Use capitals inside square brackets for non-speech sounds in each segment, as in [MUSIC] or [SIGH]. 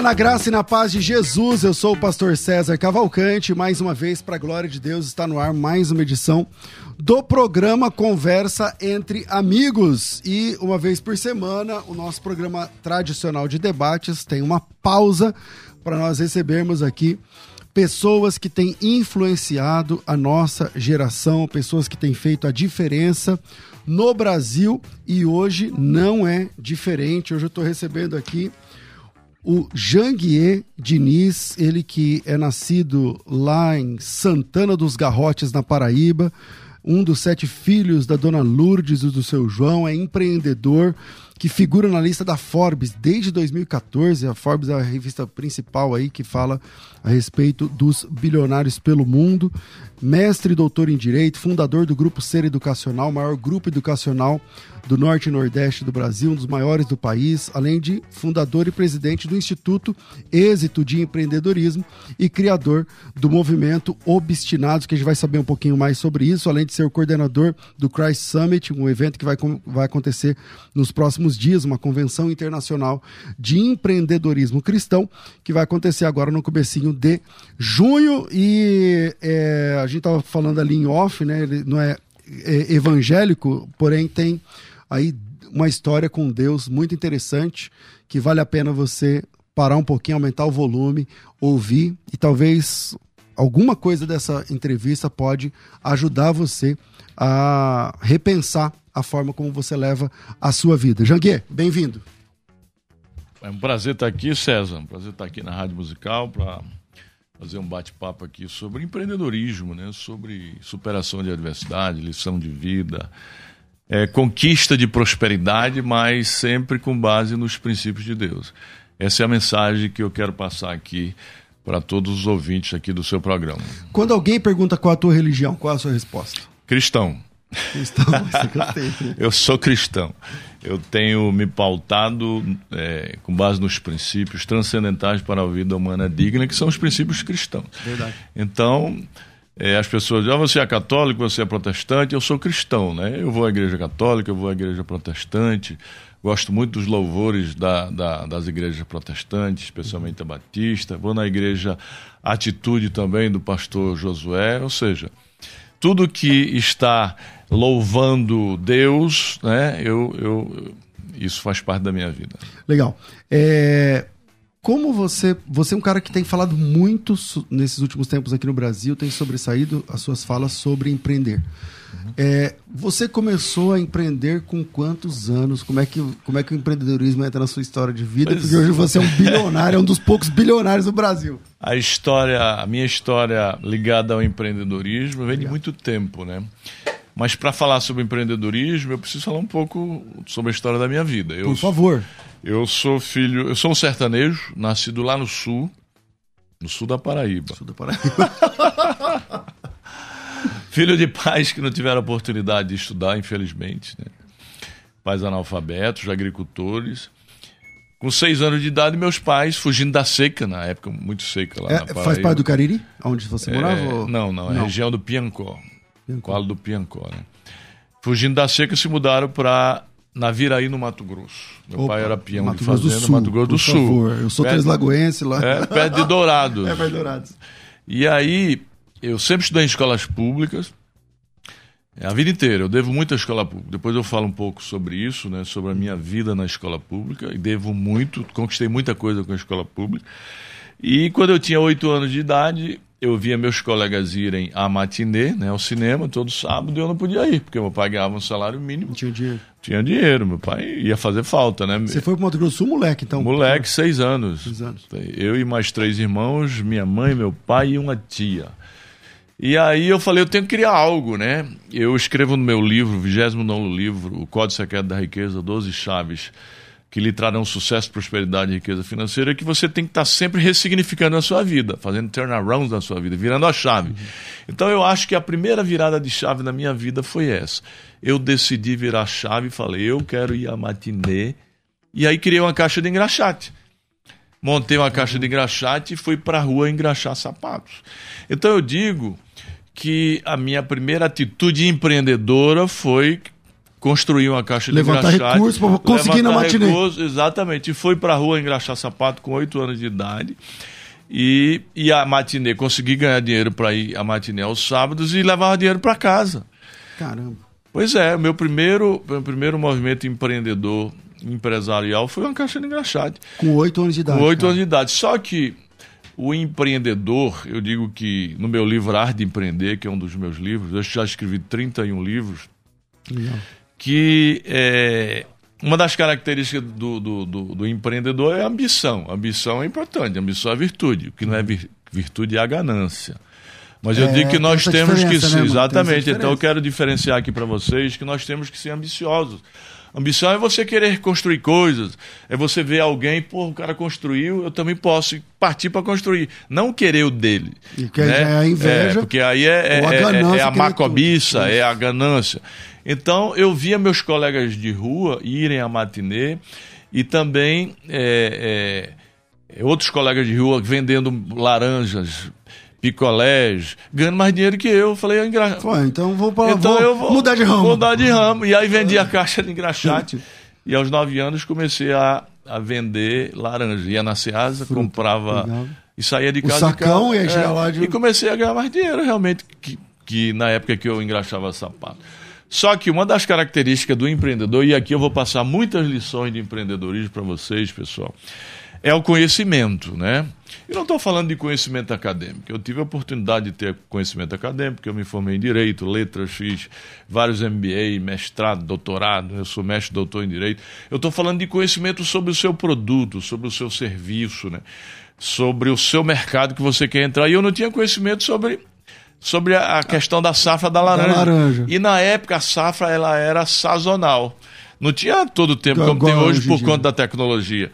Dia na graça e na paz de Jesus. Eu sou o pastor César Cavalcante. Mais uma vez, para a glória de Deus, está no ar mais uma edição do programa Conversa entre Amigos. E uma vez por semana, o nosso programa tradicional de debates tem uma pausa para nós recebermos aqui pessoas que têm influenciado a nossa geração, pessoas que têm feito a diferença no Brasil e hoje não é diferente. Hoje eu estou recebendo aqui o Janguier Diniz, ele que é nascido lá em Santana dos Garrotes, na Paraíba, um dos sete filhos da dona Lourdes e do seu João, é empreendedor, que figura na lista da Forbes desde 2014. A Forbes é a revista principal aí que fala a respeito dos bilionários pelo mundo. Mestre e doutor em Direito, fundador do Grupo Ser Educacional, maior grupo educacional do Norte e Nordeste do Brasil, um dos maiores do país, além de fundador e presidente do Instituto Êxito de Empreendedorismo e criador do movimento Obstinados, que a gente vai saber um pouquinho mais sobre isso, além de ser o coordenador do Christ Summit, um evento que vai, vai acontecer nos próximos dias, uma convenção internacional de empreendedorismo cristão, que vai acontecer agora no comecinho de junho. E é, a gente estava falando ali em off, né? Ele não é, é evangélico, porém tem aí uma história com Deus muito interessante que vale a pena você parar um pouquinho, aumentar o volume, ouvir e talvez alguma coisa dessa entrevista pode ajudar você a repensar a forma como você leva a sua vida. Janguier, bem-vindo. É um prazer estar aqui, César. Um prazer estar aqui na Rádio Musical para fazer um bate-papo aqui sobre empreendedorismo, né? sobre superação de adversidade, lição de vida, é, conquista de prosperidade, mas sempre com base nos princípios de Deus. Essa é a mensagem que eu quero passar aqui para todos os ouvintes aqui do seu programa. Quando alguém pergunta qual a tua religião, qual a sua resposta? Cristão. Cristão, [LAUGHS] [LAUGHS] eu sou cristão. Eu tenho me pautado é, com base nos princípios transcendentais para a vida humana digna, que são os princípios cristãos. Verdade. Então, é, as pessoas dizem, ah, você é católico, você é protestante, eu sou cristão, né? Eu vou à igreja católica, eu vou à igreja protestante, gosto muito dos louvores da, da, das igrejas protestantes, especialmente a Batista, vou na igreja Atitude também do pastor Josué, ou seja, tudo que está louvando Deus, né? Eu, eu, isso faz parte da minha vida. Legal. É, como você, você é um cara que tem falado muito nesses últimos tempos aqui no Brasil, tem sobressaído as suas falas sobre empreender. Uhum. É, você começou a empreender com quantos anos? Como é, que, como é que o empreendedorismo entra na sua história de vida? Pois Porque hoje você é um bilionário, é um dos poucos bilionários do Brasil. A história, a minha história ligada ao empreendedorismo vem de muito tempo, né? Mas para falar sobre empreendedorismo, eu preciso falar um pouco sobre a história da minha vida. Eu, Por favor. Eu sou filho, eu sou um sertanejo, nascido lá no sul, no sul da Paraíba. Sul da Paraíba. [LAUGHS] filho de pais que não tiveram oportunidade de estudar, infelizmente, né? Pais analfabetos, agricultores. Com seis anos de idade, meus pais, fugindo da seca, na época muito seca lá é, na Paraíba. Faz parte do Cariri? Onde você morava? É, não, não, é a região do Piancó. Piancó. Qual do Piancó, né? Fugindo da seca, se mudaram para Naviraí, no Mato Grosso. Meu Opa, pai era peão Mato de fazenda, Sul, Mato Grosso do Sul. Favor. Eu sou perto, Lagoense lá. É, perto de Dourados. [LAUGHS] é, perto de Dourados. E aí, eu sempre estudei em escolas públicas, é, a vida inteira. Eu devo muito à escola pública. Depois eu falo um pouco sobre isso, né, sobre a minha vida na escola pública. E devo muito, conquistei muita coisa com a escola pública. E quando eu tinha oito anos de idade, eu via meus colegas irem à matinê, né, ao cinema, todo sábado, e eu não podia ir, porque meu pai ganhava um salário mínimo. Tinha dinheiro. Tinha dinheiro, meu pai ia fazer falta, né? Você foi para Mato Grosso Sul, moleque, então? Moleque, seis anos. Seis anos. Eu e mais três irmãos, minha mãe, meu pai e uma tia. E aí eu falei, eu tenho que criar algo, né? Eu escrevo no meu livro, 29 livro, O Código Secreto da Riqueza, 12 Chaves que lhe trarão sucesso, prosperidade e riqueza financeira, é que você tem que estar sempre ressignificando a sua vida, fazendo turnarounds na sua vida, virando a chave. Então eu acho que a primeira virada de chave na minha vida foi essa. Eu decidi virar a chave e falei, eu quero ir à matinê. E aí criei uma caixa de engraxate. Montei uma caixa de engraxate e fui para a rua engraxar sapatos. Então eu digo que a minha primeira atitude empreendedora foi construir uma caixa de levantar engraxate. recursos para conseguir na matinê. Exatamente. E para a rua engraxar sapato com 8 anos de idade. E, e a matinê, consegui ganhar dinheiro para ir à matinê aos sábados e levava dinheiro para casa. Caramba. Pois é, meu primeiro, meu primeiro movimento empreendedor, empresarial, foi uma caixa de engraxate. Com 8 anos de idade. Com 8 anos de idade. Só que o empreendedor, eu digo que no meu livro Arte de Empreender, que é um dos meus livros, eu já escrevi 31 livros. Legal que é, uma das características do, do, do, do, empreendedor é a ambição. A ambição é importante, a ambição é virtude. O que não é virtude é a ganância. Mas eu é, digo que nós temos que ser. Né, exatamente. Então eu quero diferenciar aqui para vocês que nós temos que ser ambiciosos. Ambição é você querer construir coisas, é você ver alguém, pô, o cara construiu, eu também posso partir para construir, não querer o dele. E que né? é a inveja. É, porque aí é, é, a, é, é a macobiça, é a ganância. Então eu via meus colegas de rua irem à matinê e também é, é, outros colegas de rua vendendo laranjas, picolés, ganhando mais dinheiro que eu. Falei, é engraxate. então vou, pra, então vou, eu vou mudar de ramo. Mudar de ramo. E aí vendi a caixa de engraxate. e aos nove anos comecei a, a vender laranja. Ia na Ceasa, Fruta, comprava legal. e saía de casa. O sacão casa, e aí é, lá de... E comecei a ganhar mais dinheiro, realmente, que, que na época que eu engraxava sapato. Só que uma das características do empreendedor, e aqui eu vou passar muitas lições de empreendedorismo para vocês, pessoal, é o conhecimento, né? E não estou falando de conhecimento acadêmico. Eu tive a oportunidade de ter conhecimento acadêmico, eu me formei em Direito, Letras, fiz vários MBA, mestrado, doutorado, eu sou mestre doutor em Direito. Eu estou falando de conhecimento sobre o seu produto, sobre o seu serviço, né? sobre o seu mercado que você quer entrar. E eu não tinha conhecimento sobre sobre a questão da safra da laranja. Da laranja. E na época a safra ela era sazonal. Não tinha todo o tempo como tem hoje por conta da tecnologia.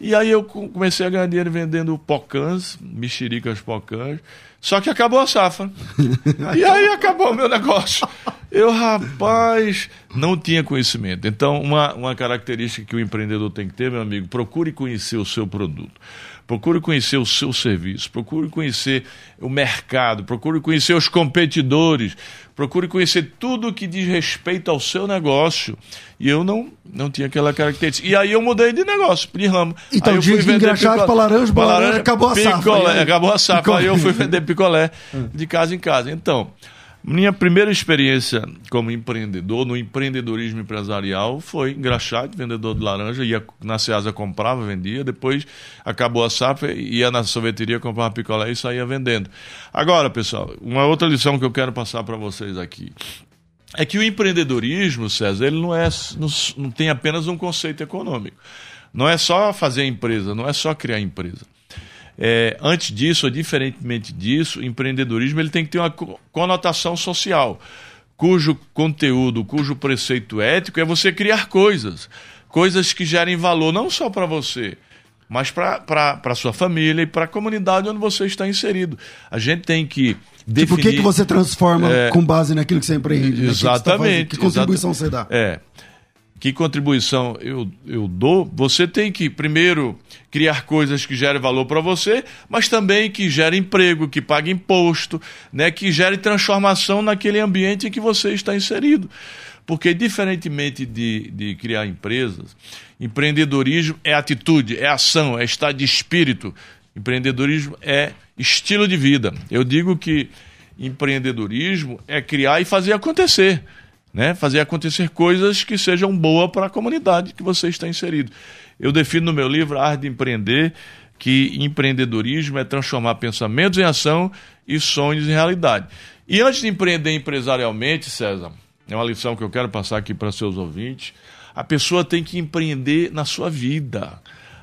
E aí eu comecei a ganhar dinheiro vendendo pocãs, mexericas pocãs. Só que acabou a safra. [LAUGHS] e aí acabou o meu negócio. Eu, rapaz, não tinha conhecimento. Então, uma, uma característica que o empreendedor tem que ter, meu amigo, procure conhecer o seu produto. Procure conhecer o seu serviço, procure conhecer o mercado, procure conhecer os competidores, procure conhecer tudo que diz respeito ao seu negócio. E eu não, não tinha aquela característica. E aí eu mudei de negócio, de ramo. Então, aí eu fui vender engraxado para laranja, para laranja, acabou a picolé, safra. Acabou a safra. Picolé. Aí eu fui vender picolé de casa em casa. Então, minha primeira experiência como empreendedor, no empreendedorismo empresarial, foi engraxate, vendedor de laranja, ia na Ceasa comprava, vendia, depois acabou a safra, ia na sorveteria, comprava picolé e saía vendendo. Agora, pessoal, uma outra lição que eu quero passar para vocês aqui é que o empreendedorismo, César, ele não, é, não, não tem apenas um conceito econômico. Não é só fazer empresa, não é só criar empresa. É, antes disso, ou diferentemente disso, o empreendedorismo ele tem que ter uma conotação social, cujo conteúdo, cujo preceito ético é você criar coisas, coisas que gerem valor não só para você, mas para a sua família e para a comunidade onde você está inserido. A gente tem que definir... Tipo, o que, que você transforma é, com base naquilo que você empreende? Exatamente. Né? Que, tá que contribuição exata, você dá? É que contribuição eu, eu dou, você tem que, primeiro, criar coisas que gerem valor para você, mas também que gerem emprego, que pague imposto, né, que gere transformação naquele ambiente em que você está inserido. Porque, diferentemente de, de criar empresas, empreendedorismo é atitude, é ação, é estado de espírito. Empreendedorismo é estilo de vida. Eu digo que empreendedorismo é criar e fazer acontecer né? fazer acontecer coisas que sejam boas para a comunidade que você está inserido. Eu defino no meu livro Arte de Empreender que empreendedorismo é transformar pensamentos em ação e sonhos em realidade. E antes de empreender empresarialmente, César, é uma lição que eu quero passar aqui para seus ouvintes, a pessoa tem que empreender na sua vida.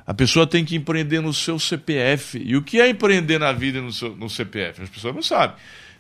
A pessoa tem que empreender no seu CPF. E o que é empreender na vida no, seu, no CPF? As pessoas não sabem.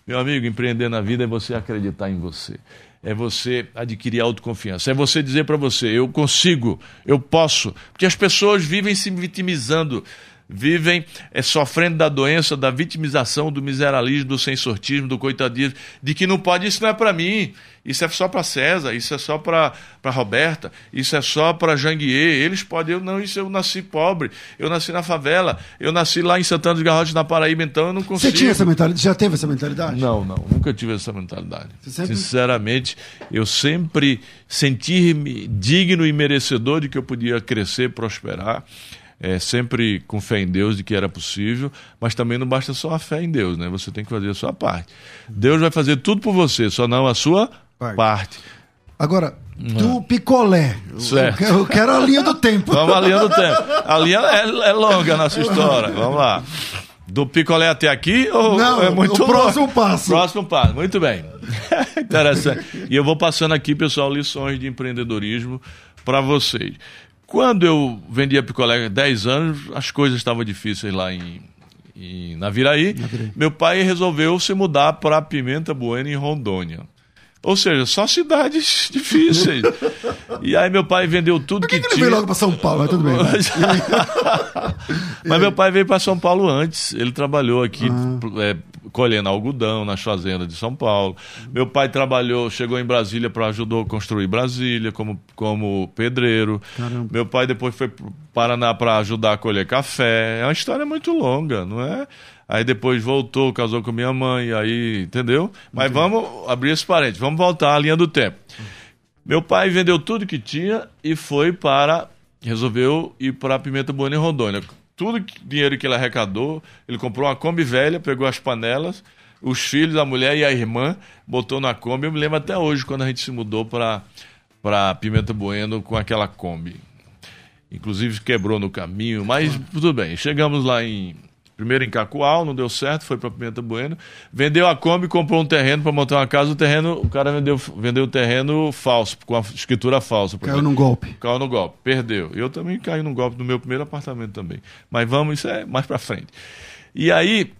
Meu amigo, empreender na vida é você acreditar em você é você adquirir autoconfiança, é você dizer para você: eu consigo, eu posso. Porque as pessoas vivem se vitimizando vivem é, sofrendo da doença, da vitimização, do miseralismo, do sensortismo, do coitadismo, de que não pode, isso não é para mim, isso é só para César, isso é só para Roberta, isso é só para Janguier, eles podem, eu não, isso eu nasci pobre, eu nasci na favela, eu nasci lá em Santana dos Garrotes, na Paraíba, então eu não consigo. Você tinha essa mentalidade? Já teve essa mentalidade? Não, não, nunca tive essa mentalidade. Sempre... Sinceramente, eu sempre senti-me digno e merecedor de que eu podia crescer, prosperar é, sempre com fé em Deus de que era possível, mas também não basta só a fé em Deus, né? Você tem que fazer a sua parte. Deus vai fazer tudo por você, só não a sua parte. parte. Agora, do picolé. Certo. Eu, eu quero a linha do tempo. [LAUGHS] Vamos à linha do tempo. A linha é, é longa na sua história. Vamos lá. Do picolé até aqui ou Não, é muito o próximo longo? passo. Próximo passo, muito bem. [LAUGHS] Interessante. E eu vou passando aqui, pessoal, lições de empreendedorismo para vocês. Quando eu vendia picolé há 10 anos, as coisas estavam difíceis lá em, em Naviraí. Naviraí. Meu pai resolveu se mudar para Pimenta Bueno, em Rondônia. Ou seja, só cidades [LAUGHS] difíceis. e aí meu pai vendeu tudo que, que, que tinha. Ele veio logo para São Paulo, mas tudo bem. [LAUGHS] mas meu pai veio para São Paulo antes. Ele trabalhou aqui ah. é, colhendo algodão nas fazendas de São Paulo. Meu pai trabalhou, chegou em Brasília para ajudar a construir Brasília como, como pedreiro. Caramba. Meu pai depois foi para Paraná para ajudar a colher café. É uma história muito longa, não é? Aí depois voltou, casou com minha mãe, aí, entendeu? Mas Entendi. vamos abrir esse parente, vamos voltar à linha do tempo. Meu pai vendeu tudo que tinha e foi para. Resolveu ir para a Pimenta Boa em Rondônia tudo que, dinheiro que ele arrecadou, ele comprou uma Kombi velha, pegou as panelas, os filhos, a mulher e a irmã, botou na Kombi. Eu me lembro até hoje quando a gente se mudou para Pimenta Bueno com aquela Kombi. Inclusive quebrou no caminho, mas tudo bem. Chegamos lá em Primeiro em Cacoal, não deu certo, foi para Pimenta Bueno. Vendeu a Kombi, comprou um terreno para montar uma casa. O terreno, o cara vendeu, vendeu o terreno falso, com a escritura falsa. Caiu num golpe. Caiu no golpe, perdeu. Eu também caí num golpe no meu primeiro apartamento também. Mas vamos, isso é mais para frente. E aí,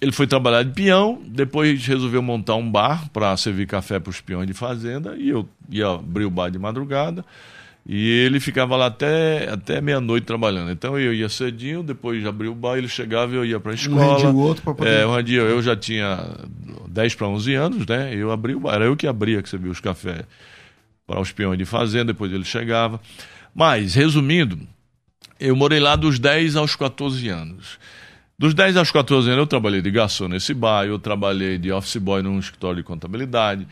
ele foi trabalhar de peão, depois resolveu montar um bar para servir café para os peões de fazenda. E eu ia abrir o bar de madrugada. E ele ficava lá até, até meia-noite trabalhando. Então eu ia cedinho, depois de abrir o bar, ele chegava e eu ia para a escola. Um o outro para poder... É, um dia eu já tinha 10 para 11 anos, né? Eu abri o bar, era eu que abria, que você viu os cafés para os peões de fazenda, depois ele chegava. Mas, resumindo, eu morei lá dos 10 aos 14 anos. Dos 10 aos 14 anos eu trabalhei de garçom nesse bar, eu trabalhei de office boy num escritório de contabilidade,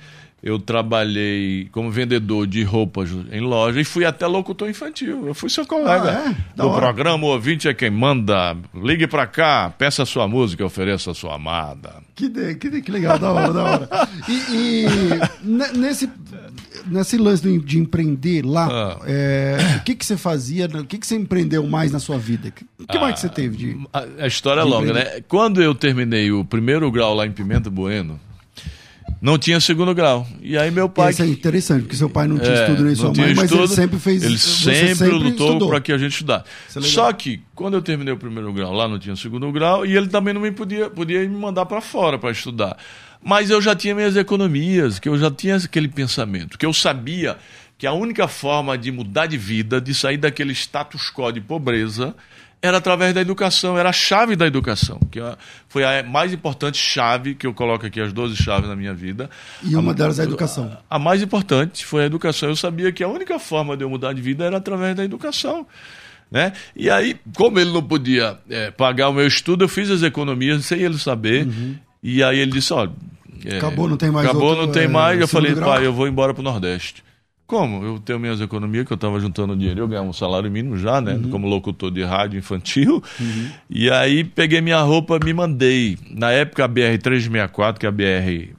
eu trabalhei como vendedor de roupas em loja e fui até locutor infantil. Eu fui seu colega ah, é? do programa O Ouvinte é quem manda. Ligue para cá, peça sua música, ofereça a sua amada. Que, de, que, de, que legal, da hora, da hora. E, e nesse, nesse lance de empreender lá, ah. é, o que, que você fazia, o que, que você empreendeu mais na sua vida? O que, ah, mais que você teve de. A, a história é longa, né? Quando eu terminei o primeiro grau lá em Pimenta Bueno, não tinha segundo grau. E aí meu pai. Isso é interessante, porque seu pai não tinha é, estudo nem sua mãe, mas ele sempre fez Ele sempre, sempre lutou para que a gente estudasse. É Só que, quando eu terminei o primeiro grau lá, não tinha segundo grau, e ele também não me podia, podia me mandar para fora para estudar. Mas eu já tinha minhas economias, que eu já tinha aquele pensamento, que eu sabia que a única forma de mudar de vida, de sair daquele status quo de pobreza, era através da educação, era a chave da educação, que é foi a mais importante chave que eu coloco aqui, as 12 chaves na minha vida. E uma a, delas é a educação. A, a, mais importante foi a educação. Eu sabia que a única forma de eu mudar de vida era através da educação. Né? E aí, como ele não podia é, pagar o meu estudo, eu fiz as economias sem ele saber. Uhum. E aí ele disse: olha. É, acabou, não tem mais. Acabou, outro, não tem mais. É, eu falei, grau. pai, eu vou embora para o Nordeste. Como? Eu tenho minhas economias, que eu estava juntando dinheiro, eu ganhava um salário mínimo já, né? Uhum. Como locutor de rádio infantil. Uhum. E aí peguei minha roupa, me mandei. Na época a BR-364, que é a BR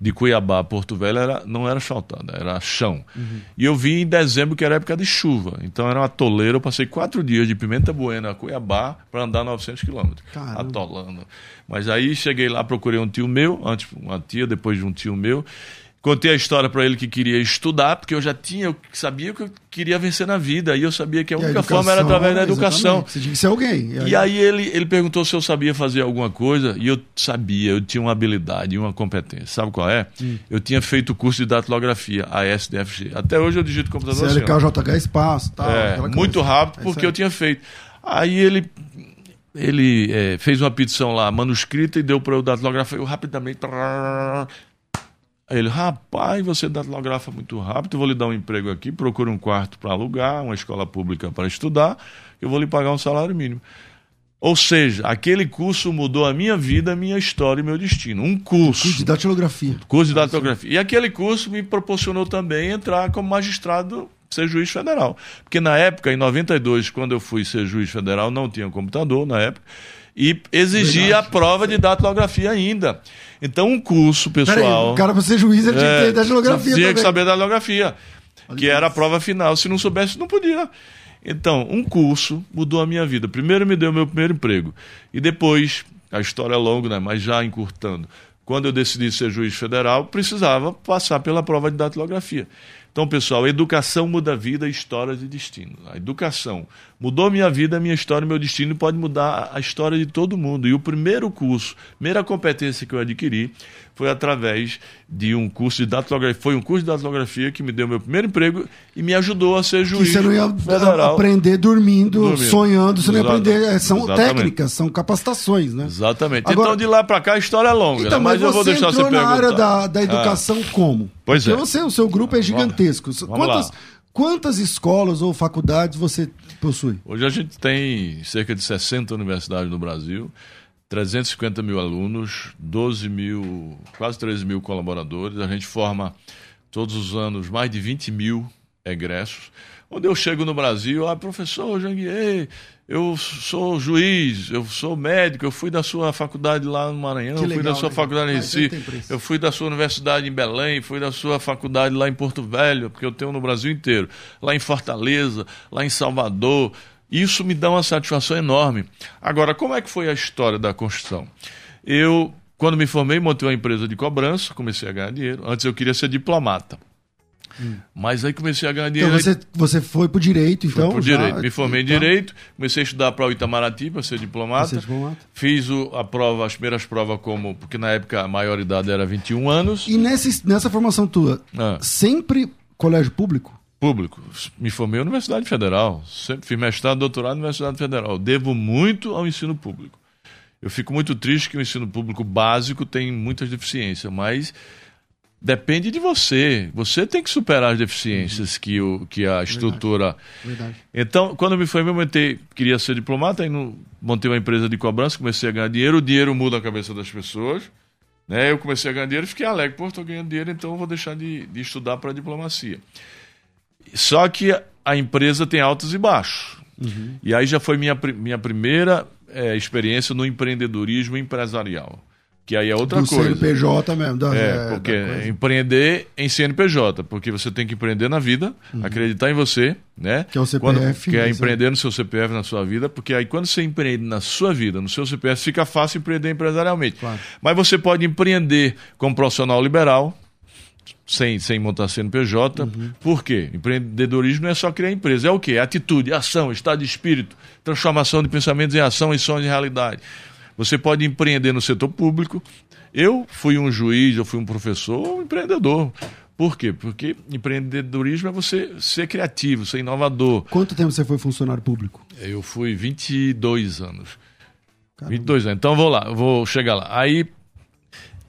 de Cuiabá a Porto Velho, era, não era asfaltada, era chão. Uhum. E eu vim em dezembro, que era época de chuva. Então era uma toleira, eu passei quatro dias de Pimenta Buena a Cuiabá para andar 900 quilômetros. Atolando. Mas aí cheguei lá, procurei um tio meu, antes uma tia, depois de um tio meu Contei a história para ele que queria estudar, porque eu já tinha, eu sabia que eu queria vencer na vida, e eu sabia que a única a forma era através da educação. Você tinha que ser alguém. E aí, e aí ele, ele perguntou se eu sabia fazer alguma coisa, e eu sabia, eu tinha uma habilidade, uma competência. Sabe qual é? Hum. Eu tinha feito o curso de datilografia, a SDFG. Até hoje eu digito computador CLKJH assim, Espaço, tal. É, muito rápido, é porque eu tinha feito. Aí ele ele é, fez uma petição lá manuscrita e deu para eu datilografar. Eu rapidamente Aí ele, rapaz, você datilografa muito rápido, eu vou lhe dar um emprego aqui, procure um quarto para alugar, uma escola pública para estudar, eu vou lhe pagar um salário mínimo. Ou seja, aquele curso mudou a minha vida, a minha história e meu destino. Um curso. Curso de datilografia. Curso de datilografia. E aquele curso me proporcionou também entrar como magistrado, ser juiz federal. Porque na época, em 92, quando eu fui ser juiz federal, não tinha computador na época e exigia Verdade. a prova de datilografia ainda. Então, um curso, pessoal. O cara, para ser juiz, ele tinha que ter datilografia. Tinha também. que saber datilografia, que era a prova final. Se não soubesse, não podia. Então, um curso mudou a minha vida. Primeiro me deu meu primeiro emprego. E depois, a história é longa, né? mas já encurtando. Quando eu decidi ser juiz federal, precisava passar pela prova de datilografia. Então, pessoal, educação muda a vida, histórias e destino. A educação mudou minha vida, minha história, meu destino pode mudar a história de todo mundo. E o primeiro curso, primeira competência que eu adquiri foi através de um curso de datilografia. Foi um curso de datilografia que me deu meu primeiro emprego e me ajudou a ser juiz. Que você não ia federal. aprender dormindo, dormindo, sonhando, você não ia aprender. É, são Exatamente. técnicas, são capacitações, né? Exatamente. Agora, então, de lá para cá, a história é longa, então, né? mas, mas eu vou deixar você perguntar. na área da, da educação ah. como? Pois Porque é. Você, o seu grupo é gigantesco. Vamos quantas, lá. quantas escolas ou faculdades você possui? Hoje a gente tem cerca de 60 universidades no Brasil. 350 mil alunos, 12 mil, quase 13 mil colaboradores. A gente forma todos os anos mais de 20 mil egressos. Onde eu chego no Brasil, ah, professor Janguier, eu sou juiz, eu sou médico, eu fui da sua faculdade lá no Maranhão, eu fui da sua faculdade em Recife, eu fui da sua universidade em Belém, fui da sua faculdade lá em Porto Velho, porque eu tenho no Brasil inteiro, lá em Fortaleza, lá em Salvador, isso me dá uma satisfação enorme. Agora, como é que foi a história da construção? Eu, quando me formei, montei uma empresa de cobrança, comecei a ganhar dinheiro. Antes eu queria ser diplomata. Hum. Mas aí comecei a ganhar então, dinheiro. Então você, você foi para o direito, então? Fui direito. Me formei em então... direito, comecei a estudar para o Itamaraty, para ser diplomata. Ser diplomata. Fiz o, a prova, as primeiras provas como. Porque na época a maioridade era 21 anos. E nessa, nessa formação tua, ah. sempre colégio público? Público. Me formei na Universidade Federal. Sempre fiz mestrado, doutorado na Universidade Federal. Devo muito ao ensino público. Eu fico muito triste que o ensino público básico tem muitas deficiências, mas depende de você. Você tem que superar as deficiências uhum. que, o, que a estrutura. Verdade. Então, quando eu me formei, eu montei, queria ser diplomata, aí no, montei uma empresa de cobrança, comecei a ganhar dinheiro. O dinheiro muda a cabeça das pessoas. Né? Eu comecei a ganhar dinheiro e fiquei alegre. Pô, estou ganhando dinheiro, então eu vou deixar de, de estudar para diplomacia. Só que a empresa tem altos e baixos. Uhum. E aí já foi minha, minha primeira é, experiência no empreendedorismo empresarial. Que aí é outra do coisa. CNPJ mesmo. Da, é, porque empreender em CNPJ, porque você tem que empreender na vida, uhum. acreditar em você, né? Que é o CPF. Quando, que é empreender no seu CPF, na sua vida, porque aí quando você empreende na sua vida, no seu CPF, fica fácil empreender empresarialmente. Claro. Mas você pode empreender como profissional liberal, sem, sem montar CNPJ. Uhum. Por quê? Empreendedorismo não é só criar empresa, é o quê? Atitude, ação, estado de espírito, transformação de pensamentos em ação e sonhos em realidade. Você pode empreender no setor público. Eu fui um juiz, eu fui um professor, um empreendedor. Por quê? Porque empreendedorismo é você ser criativo, ser inovador. Quanto tempo você foi funcionário público? Eu fui 22 anos. Caramba. 22 anos. Então vou lá, vou chegar lá. Aí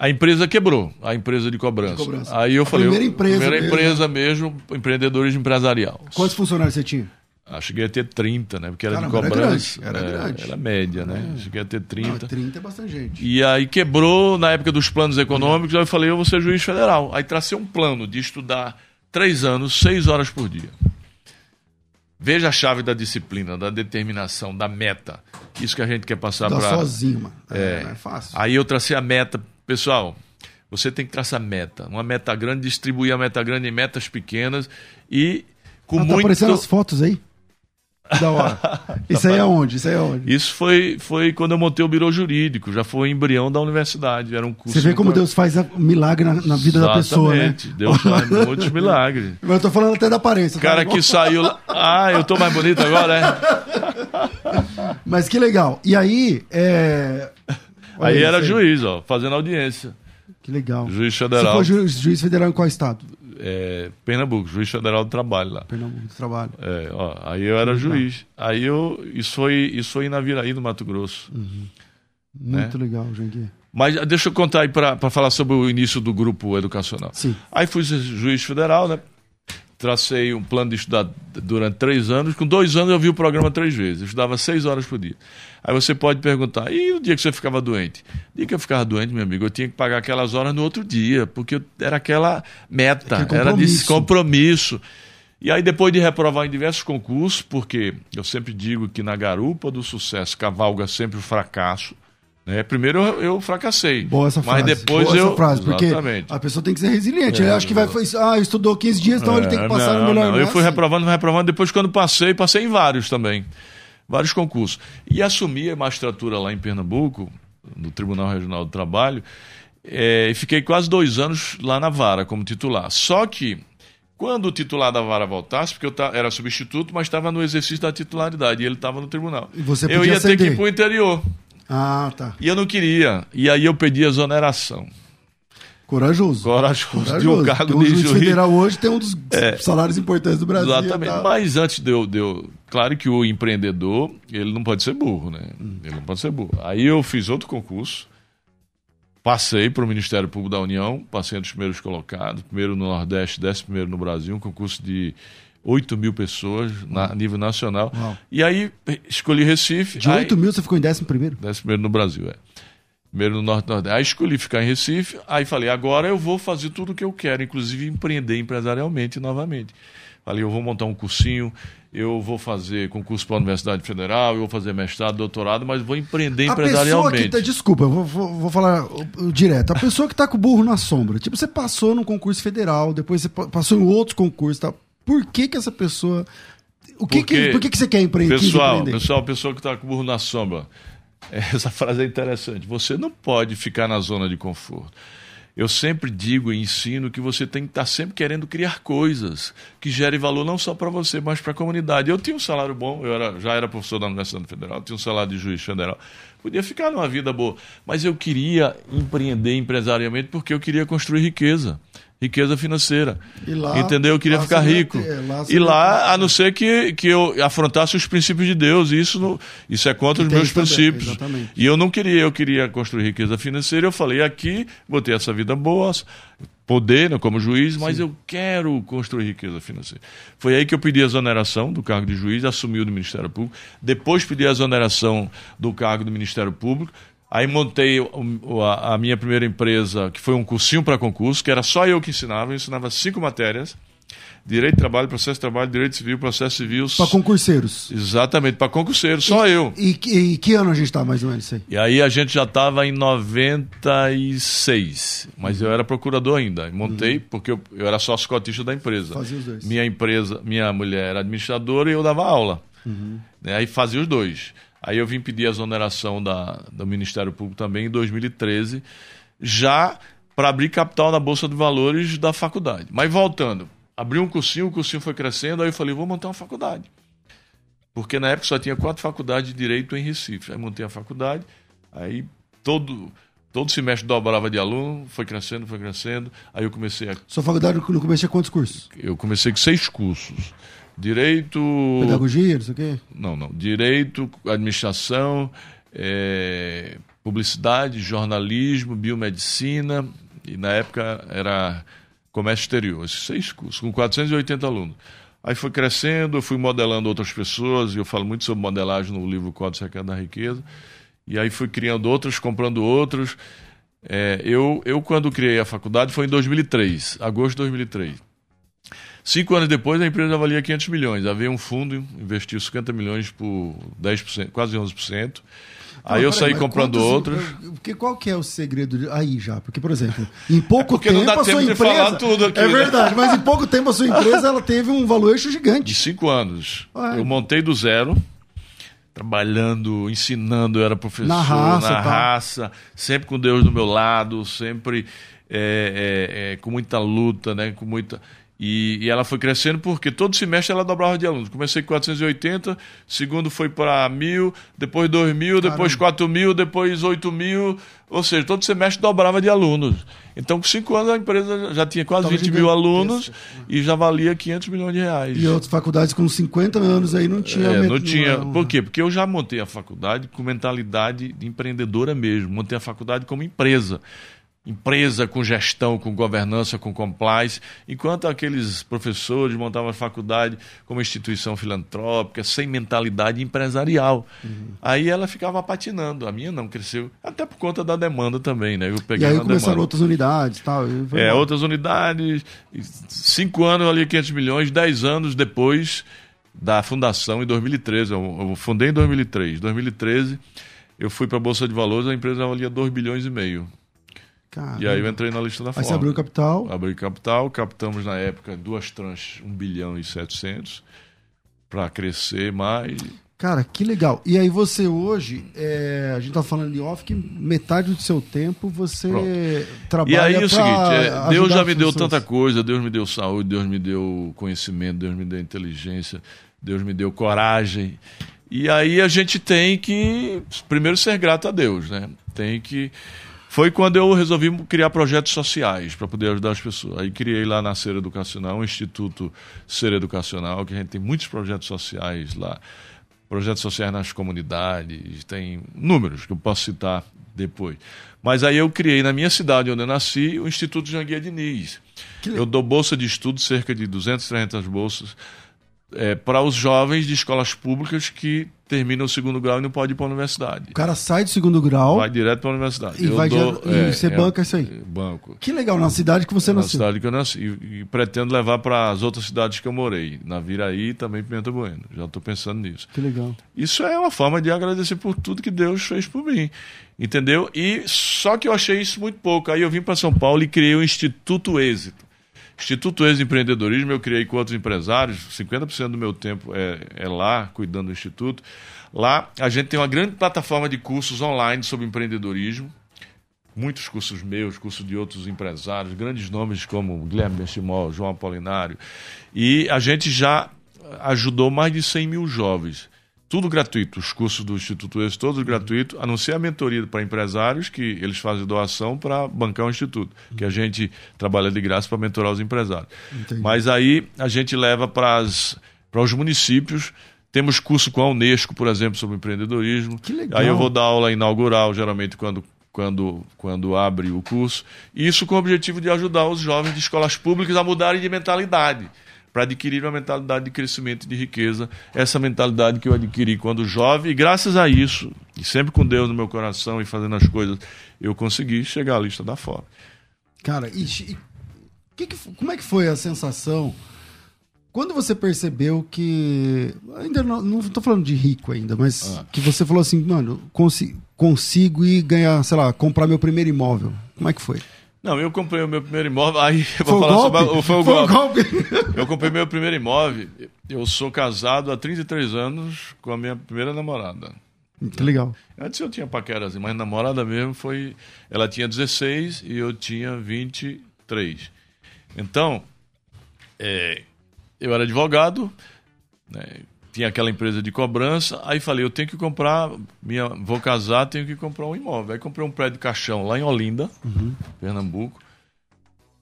a empresa quebrou, a empresa de cobrança. De cobrança. Aí eu a falei, primeira empresa, primeira mesmo. empresa mesmo, empreendedorismo empresarial. Quantos funcionários você tinha? Ah, cheguei a ter 30, né? Porque era Caramba, de cobrança. Era grande. Era, é, grande. era média, né? É. Cheguei a ter 30. Não, 30 é bastante gente. E aí quebrou na época dos planos econômicos, aí eu falei, eu vou ser juiz federal. Aí tracei um plano de estudar três anos, seis horas por dia. Veja a chave da disciplina, da determinação, da meta. Isso que a gente quer passar para. sozinho, mano. É, é, não é fácil. Aí eu tracei a meta Pessoal, você tem que traçar meta. Uma meta grande, distribuir a meta grande em metas pequenas e com ah, tá muito. aparecendo as fotos aí? Da hora. [LAUGHS] Isso aí é onde? Isso aí é onde? Isso foi, foi quando eu montei o Biro Jurídico, já foi embrião da universidade. Era um curso. Você vê como Deus faz milagre na, na vida da pessoa, né? Deus faz muitos [LAUGHS] milagres. Mas eu tô falando até da aparência. O cara tá que [LAUGHS] saiu lá. Ah, eu tô mais bonito agora, é? Mas que legal. E aí. É... Aí era juiz, ó, fazendo audiência. Que legal. Juiz federal. Você foi juiz, juiz federal em qual estado? É, Pernambuco, juiz federal do trabalho lá. Pernambuco do trabalho. É, ó, aí eu era juiz. Aí eu. Isso foi, isso foi na Viraí, no Mato Grosso. Uhum. Muito né? legal, Janguir. Mas deixa eu contar aí para falar sobre o início do grupo educacional. Sim. Aí fui juiz federal, né? Tracei um plano de estudar durante três anos. Com dois anos eu vi o programa três vezes. Eu estudava seis horas por dia. Aí você pode perguntar, e o dia que você ficava doente? O dia que eu ficava doente, meu amigo, eu tinha que pagar aquelas horas no outro dia, porque era aquela meta, era de compromisso. E aí, depois de reprovar em diversos concursos, porque eu sempre digo que na garupa do sucesso cavalga sempre o fracasso, né? Primeiro eu, eu, fracassei. Boa essa frase. Mas depois Boa eu. Essa frase, porque Exatamente. a pessoa tem que ser resiliente. É, ele acha que vai. Ah, estudou 15 dias, então é, ele tem que passar não, no melhor. Não, eu fui reprovando, reprovando. Depois, quando passei, passei em vários também. Vários concursos. E assumi a magistratura lá em Pernambuco, no Tribunal Regional do Trabalho, é, e fiquei quase dois anos lá na vara como titular. Só que quando o titular da vara voltasse, porque eu era substituto, mas estava no exercício da titularidade, e ele estava no tribunal. eu ia ter que ir para o interior. Ah, tá. E eu não queria. E aí eu pedi exoneração. Corajoso. Corajoso. Corajoso. De um cargo de juiz federal hoje tem um dos é, salários importantes do Brasil. Exatamente. Tá? Mas antes de eu, de eu, Claro que o empreendedor, ele não pode ser burro, né? Hum. Ele não pode ser burro. Aí eu fiz outro concurso. Passei para o Ministério Público da União, passei entre os primeiros colocados, primeiro no Nordeste, décimo primeiro no Brasil, um concurso de 8 mil pessoas na, a nível nacional. Uau. E aí escolhi Recife. De 8 aí, mil você ficou em décimo primeiro? Décimo primeiro no Brasil, é. Primeiro no Norte Nordeste. Aí escolhi ficar em Recife, aí falei, agora eu vou fazer tudo o que eu quero, inclusive empreender empresarialmente novamente. Falei, eu vou montar um cursinho, eu vou fazer concurso para a Universidade Federal, eu vou fazer mestrado, doutorado, mas vou empreender a empresarialmente. Pessoa que tá, desculpa, vou, vou, vou falar direto. A pessoa que está com o burro na sombra, tipo, você passou num concurso federal, depois você passou em outros concursos, tá? Por que que essa pessoa... O que Porque, que, por que, que você quer empreender? Pessoal, pessoal, pessoa que está com o burro na sombra, [LAUGHS] essa frase é interessante. Você não pode ficar na zona de conforto. Eu sempre digo e ensino que você tem que estar sempre querendo criar coisas que gerem valor não só para você, mas para a comunidade. Eu tinha um salário bom, eu era, já era professor da Universidade Federal, tinha um salário de juiz federal. Podia ficar numa vida boa, mas eu queria empreender empresarialmente porque eu queria construir riqueza riqueza financeira. Lá, entendeu? Eu queria ficar rico. Ter, lá e lá, a não ser que, que eu afrontasse os princípios de Deus, e isso, não, isso é contra os meus também, princípios. Exatamente. E eu não queria, eu queria construir riqueza financeira. Eu falei, aqui, vou ter essa vida boa, poder né, como juiz, mas Sim. eu quero construir riqueza financeira. Foi aí que eu pedi a exoneração do cargo de juiz, assumi o do Ministério Público, depois pedi a exoneração do cargo do Ministério Público, Aí montei a minha primeira empresa, que foi um cursinho para concurso, que era só eu que ensinava, eu ensinava cinco matérias. Direito de trabalho, processo de trabalho, direito civil, processo civil. Para concurseiros. Exatamente, para concurseiros, só e, eu. E, e, que ano a gente está mais ou menos aí? E aí a gente já estava em 96, mas eu era procurador ainda. Montei uhum. porque eu, eu era sócio cotista da empresa. Fazia os dois. Minha empresa, minha mulher era administradora e eu dava aula. Uhum. Né? Aí fazia os dois. Aí eu vim pedir a exoneração da, do Ministério Público também em 2013, já para abrir capital na Bolsa de Valores da faculdade. Mas voltando, abri um cursinho, o cursinho foi crescendo, aí eu falei, vou montar uma faculdade. Porque na época só tinha quatro faculdades de Direito em Recife. Aí montei a faculdade, aí todo, todo semestre dobrava de aluno, foi crescendo, foi crescendo. Aí eu comecei a... Sua faculdade no começo quantos cursos? Eu comecei com seis cursos. Direito. Pedagogia, não sei o quê? Não, não. Direito, administração, é, publicidade, jornalismo, biomedicina, e na época era comércio exterior, esses seis cursos, com 480 alunos. Aí foi crescendo, eu fui modelando outras pessoas, e eu falo muito sobre modelagem no livro Código Secreto da Riqueza. E aí fui criando outros, comprando outros. É, eu, eu, quando criei a faculdade, foi em 2003, agosto de 2003. Cinco anos depois, a empresa valia 500 milhões. Havia um fundo, investiu 50 milhões por 10%, quase 11%. Não, aí eu saí comprando quantos, outros. Porque qual que é o segredo de, aí já? Porque, por exemplo, em [LAUGHS] pouco é tempo a sua empresa. Aqui, é né? verdade, mas em [LAUGHS] pouco tempo a sua empresa ela teve um valuation gigante. De cinco anos. Eu montei do zero. trabalhando, ensinando, eu era professor Na raça, na tá. raça, sempre com Deus do meu lado, sempre é, é, é, com muita luta, né? Com muita. E, e ela foi crescendo porque todo semestre ela dobrava de alunos. Comecei com 480, segundo foi para mil, depois 2 mil, depois 4 mil, depois 8 mil. Ou seja, todo semestre dobrava de alunos. Então, com cinco anos, a empresa já tinha quase Tava 20 mil alunos e já valia 500 milhões de reais. E outras faculdades com 50 anos aí não tinha. É, não tinha. não- Por quê? Porque eu já montei a faculdade com mentalidade de empreendedora mesmo. Montei a faculdade como empresa. Empresa com gestão, com governança, com compliance, enquanto aqueles professores montavam a faculdade como instituição filantrópica, sem mentalidade empresarial. Uhum. Aí ela ficava patinando. A minha não cresceu, até por conta da demanda também, né? Eu E peguei aí na começaram demanda. outras unidades e tal. e É, outras unidades, e cinco anos ali, 500 milhões, dez anos depois da fundação, em 2013. Eu, eu fundei em 2003. 2013, eu fui para a Bolsa de Valores, a empresa valia 2 bilhões e meio. Caramba. E aí eu entrei na lista da Aí Forbes. você abriu o capital. Abri capital, captamos na época duas tranches, 1 bilhão e 700, para crescer mais. Cara, que legal. E aí você hoje, é, a gente tá falando de off que metade do seu tempo você Pronto. trabalha E aí é o seguinte, é, Deus já me deu tanta coisa, Deus me deu saúde, Deus me deu conhecimento, Deus me deu inteligência, Deus me deu coragem. E aí a gente tem que primeiro ser grato a Deus, né? Tem que foi quando eu resolvi criar projetos sociais para poder ajudar as pessoas. Aí criei lá na Ser Educacional, um Instituto Ser Educacional, que a gente tem muitos projetos sociais lá. Projetos sociais nas comunidades, tem números que eu posso citar depois. Mas aí eu criei na minha cidade, onde eu nasci, o Instituto Janguia Diniz. Eu dou bolsa de estudo, cerca de 200, 300 bolsas, é, para os jovens de escolas públicas que terminam o segundo grau e não podem ir para a universidade. O cara sai do segundo grau Vai direto para a universidade. e, Eu vai dou- direto- e você é, banca isso aí. Banco. Que legal, na cidade que você na nasceu. cidade que eu nasci. E, e pretendo levar para as outras cidades que eu morei. Na Viraí e também Pimenta Bueno. Já estou pensando nisso. Que legal. Isso é uma forma de agradecer por tudo que Deus fez por mim. Entendeu? E só que eu achei isso muito pouco. Aí eu vim para São Paulo e criei o Instituto Êxito. Instituto Êxito Empreendedorismo eu criei com outros empresários. 50% do meu tempo é, é lá, cuidando do Instituto. Lá a gente tem uma grande plataforma de cursos online sobre empreendedorismo. Muitos cursos meus, cursos de outros empresários, grandes nomes como Guilherme Benchimol, João Apolinário. E a gente já ajudou mais de 100 mil jovens. Tudo gratuito, os cursos do Instituto Êxito, todos gratuitos, a não ser a mentoria para empresários, que eles fazem doação para bancar o Instituto, que a gente trabalha de graça para mentorar os empresários. Entendi. Mas aí a gente leva para os municípios, temos curso com a Unesco, por exemplo, sobre empreendedorismo. Que legal. Aí eu vou dar aula inaugural, geralmente quando, quando, quando abre o curso. Isso com o objetivo de ajudar os jovens de escolas públicas a mudarem de mentalidade, para adquirir uma mentalidade de crescimento e de riqueza. Essa mentalidade que eu adquiri quando jovem, e graças a isso, e sempre com Deus no meu coração e fazendo as coisas, eu consegui chegar à lista da FOB. Cara, e, e que que como é que foi a sensação quando você percebeu que. Ainda não, tô falando de rico ainda, mas Ah. que você falou assim, mano, consi- consigo ir ganhar, sei lá, comprar meu primeiro imóvel. Como é que foi? Não, eu comprei o meu primeiro imóvel, aí [LAUGHS] eu Foi vou o falar golpe? sobre... Foi o Foi golpe. golpe. [LAUGHS] Eu comprei meu primeiro imóvel. Eu sou casado há 33 anos com a minha primeira namorada. que legal. Antes eu tinha paqueras, mas namorada mesmo foi. Ela tinha 16 e eu tinha 23. Então, é, eu era advogado, né, tinha aquela empresa de cobrança, aí falei, eu tenho que comprar, minha, vou casar, tenho que comprar um imóvel. Aí comprei um prédio de caixão lá em Olinda, Pernambuco.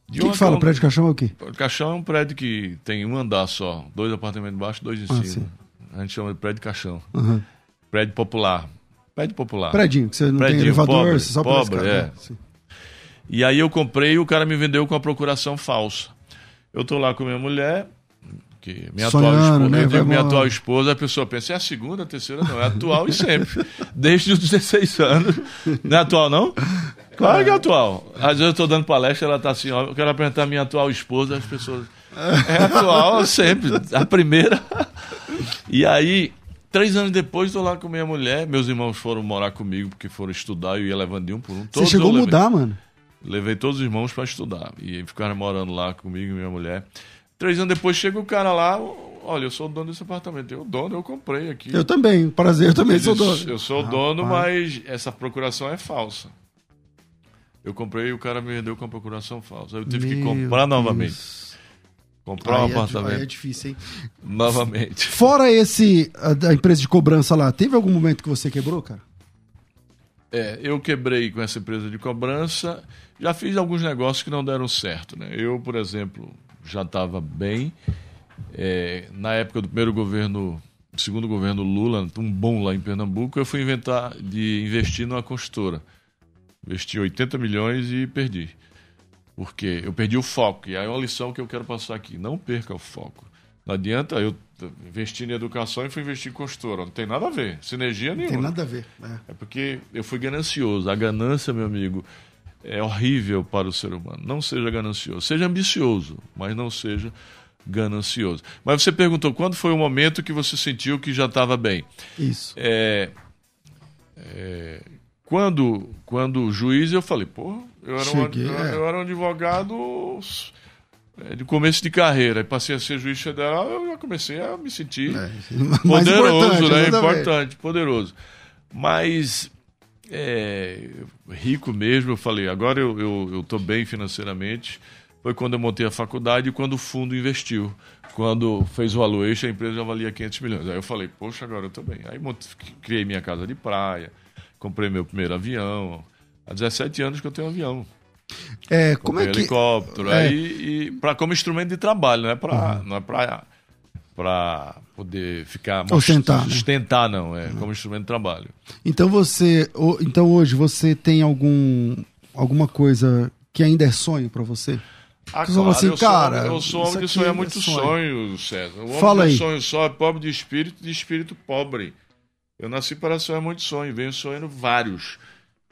O que, que fala? Prédio de caixão é o quê? Caixão é um prédio que tem um andar só, dois apartamentos embaixo, dois em Ah, cima. sim. A gente chama de prédio de caixão. Aham. Prédio popular. Prédio popular. Prédinho, que você não tem elevador, pobre, você só pobre, por é. escada. Sim. E aí eu comprei e o cara me vendeu com a procuração falsa. Eu tô lá com minha mulher, que minha Sonhando, atual esposa, né? eu digo minha atual esposa, a pessoa pensa, é a segunda, a terceira, não, é atual e sempre. [LAUGHS] Desde os 16 anos. Não é atual, não? Claro que é atual. Às vezes eu tô dando palestra, ela tá assim, ó, eu quero apresentar minha atual esposa, as pessoas. É atual sempre, a primeira. [LAUGHS] E aí, três anos depois, tô lá com minha mulher, meus irmãos foram morar comigo, porque foram estudar, eu ia levando de um por um. Você Todos chegou eu a mudar, mano. Levei todos os irmãos para estudar. E ficaram morando lá comigo e minha mulher. Três anos depois chega o cara lá, olha, eu sou o dono desse apartamento. Eu dono, eu comprei aqui. Eu também, prazer, eu também Ele sou dono. Eu sou o dono, mas essa procuração é falsa. Eu comprei e o cara me vendeu com a procuração falsa. Aí eu tive que Meu comprar novamente. Deus. Comprar um Aí é apartamento aí é difícil, hein? novamente. [LAUGHS] Fora esse, a, da empresa de cobrança lá, teve algum momento que você quebrou, cara? É, eu quebrei com essa empresa de cobrança, já fiz alguns negócios que não deram certo. Né? Eu, por exemplo, já estava bem. É, na época do primeiro governo, segundo governo Lula, um bom lá em Pernambuco, eu fui inventar de investir numa construtora. Investi 80 milhões e perdi. Porque eu perdi o foco. E aí é uma lição que eu quero passar aqui. Não perca o foco. Não adianta eu investir em educação e fui investir em construtora. Não tem nada a ver. Sinergia nenhuma. Tem nada a ver. né? É porque eu fui ganancioso. A ganância, meu amigo, é horrível para o ser humano. Não seja ganancioso. Seja ambicioso, mas não seja ganancioso. Mas você perguntou quando foi o momento que você sentiu que já estava bem. Isso. É, é, quando, quando juiz, eu falei, pô, eu era, um, Cheguei, eu, é. eu era um advogado é, de começo de carreira. Aí passei a ser juiz federal, eu já comecei a me sentir É, [LAUGHS] poderoso, importante, né? exatamente. Importante, poderoso. Mas é, rico mesmo, eu falei, agora eu, tô bem financeiramente. Foi quando eu montei a faculdade e quando o fundo investiu. Quando fez o valuation, a empresa já valia 500 milhões. Aí eu falei, poxa, agora eu tô bem. Aí criei minha casa de praia, comprei meu primeiro avião. Há 17 anos que eu tenho um avião. É, como é Comprei que. helicóptero. é. Aí, e pra, como instrumento de trabalho, não é para não é pra, pra poder ficar... Ostentar, né? Sustentar, não. É como instrumento de trabalho. Então você. Então hoje você tem algum. alguma coisa que ainda é sonho pra você? Ah, Tu fala assim, eu cara, Sou, eu sou homem de aqui sonhar é muito sonho. sonho, César. O homem Fala de aí. sonho só é pobre de espírito de espírito pobre. Eu nasci para sonhar muito sonho, venho sonhando vários.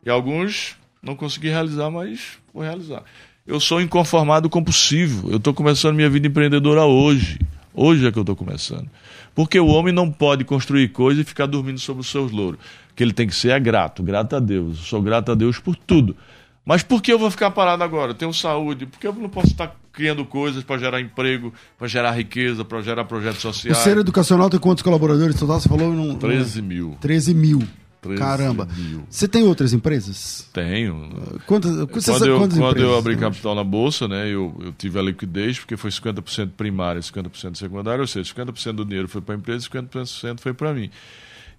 E alguns não consegui realizar, mas vou realizar. Eu sou inconformado compulsivo. Eu estou começando minha vida empreendedora hoje. Hoje é que eu estou começando. Porque o homem não pode construir coisas e ficar dormindo sobre os seus louros. O que ele tem que ser é grato, grato a Deus. Eu sou grato a Deus por tudo. Mas por que eu vou ficar parado agora? Eu tenho saúde. Por que eu não posso estar criando coisas para gerar emprego, para gerar riqueza, para gerar projetos O sociais? Ser Educacional tem quantos colaboradores total? Você falou? Não, 13 mil. 13 mil. 13 Caramba. mil. Você tem outras empresas? Tenho. Quantas, você Quando, eu, quantas quando eu abri capital na bolsa, né, eu, eu tive a liquidez, porque foi 50% primária e 50% secundária, ou seja, 50% do dinheiro foi para a empresa e 50% foi para mim.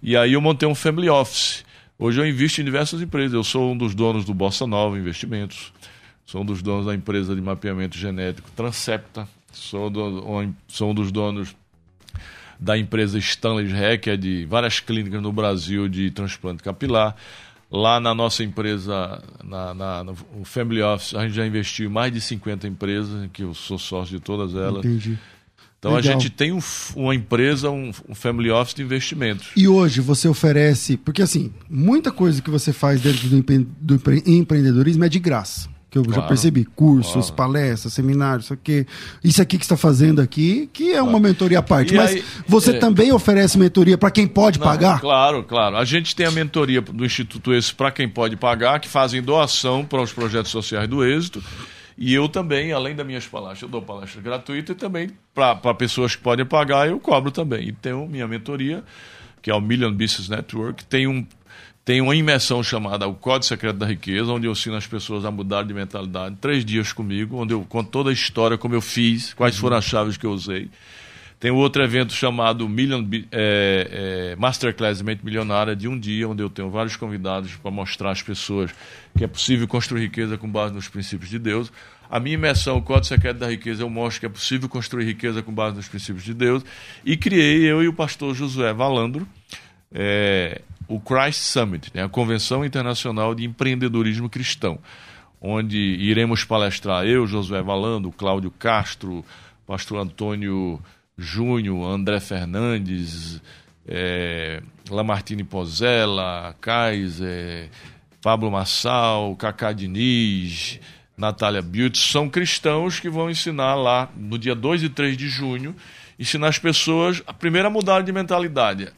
E aí eu montei um family office. Hoje eu invisto em diversas empresas. Eu sou um dos donos do Bossa Nova Investimentos, sou um dos donos da empresa de mapeamento genético Transcepta, sou, do, um- sou um dos donos da empresa Stanley Rec, que é de várias clínicas no Brasil de transplante capilar. Lá na nossa empresa, na, na- no Family Office, a gente já investiu em mais de 50 empresas, em que eu sou sócio de todas elas. Entendi. Então a Legal. gente tem um uma empresa, um, um Family Office de investimentos. E hoje você oferece, porque assim, muita coisa que você faz dentro do, empre- do empre- empreendedorismo é de graça. Que eu já Claro. percebi. Cursos, Claro. palestras, seminários, isso aqui. Isso aqui que está fazendo aqui, que é uma mentoria à parte. E Mas aí, você é. também oferece mentoria para quem pode Não, pagar? Claro, claro. A gente tem a mentoria do Instituto Esse para quem pode pagar, que fazem doação para os projetos sociais do êxito. E eu também, além das minhas palestras, eu dou palestra gratuita e também para pessoas que podem pagar, eu cobro também. E tenho minha mentoria, que é o Million Business Network, tem um tem uma imersão chamada O Código Secreto da Riqueza, onde eu ensino as pessoas a mudar de mentalidade. Três dias comigo, onde eu conto toda a história, como eu fiz, quais foram as chaves que eu usei. Tem outro evento chamado Million, é, é, Masterclass Mente Milionária, de um dia, onde eu tenho vários convidados para mostrar às pessoas que é possível construir riqueza com base nos princípios de Deus. A minha imersão, o Código Secreto da Riqueza, eu mostro que é possível construir riqueza com base nos princípios de Deus. E criei, eu e o pastor Josué Valandro, é, o Christ Summit, né, a Convenção Internacional de Empreendedorismo Cristão, onde iremos palestrar eu, Josué Valando, Cláudio Castro, pastor Antônio Júnior, André Fernandes, é, Lamartine Pozella, Kaiser, Pablo Massal, Cacá Diniz, Natália Beauty, são cristãos que vão ensinar lá no dia 2 e 3 de junho, ensinar as pessoas a primeiro a mudar de mentalidade,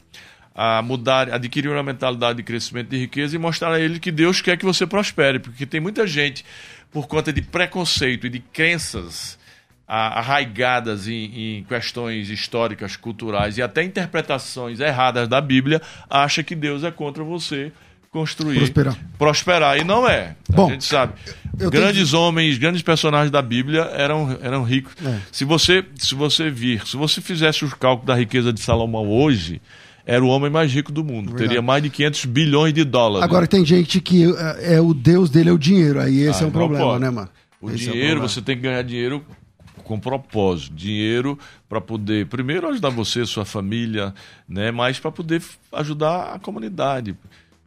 a mudar, adquirir uma mentalidade de crescimento de riqueza e mostrar a ele que Deus quer que você prospere, porque tem muita gente por conta de preconceito e de crenças arraigadas em, em, questões históricas, culturais e até interpretações erradas da Bíblia, acha que Deus é contra você construir, prosperar. prosperar. E não é. Bom, a gente sabe. Grandes tenho... homens, grandes personagens da Bíblia eram, eram ricos. É. Se, você, se você vir, se você fizesse os cálculos da riqueza de Salomão hoje, era o homem mais rico do mundo. Verdade. Teria mais de 500 bilhões de dólares. Agora, tem gente que é, é o Deus dele é o dinheiro. Aí esse ah, é um problema, pode. né, mano? O esse dinheiro, é o você tem que ganhar dinheiro com propósito, dinheiro para poder, primeiro, ajudar você, sua família, né, mas para poder ajudar a comunidade,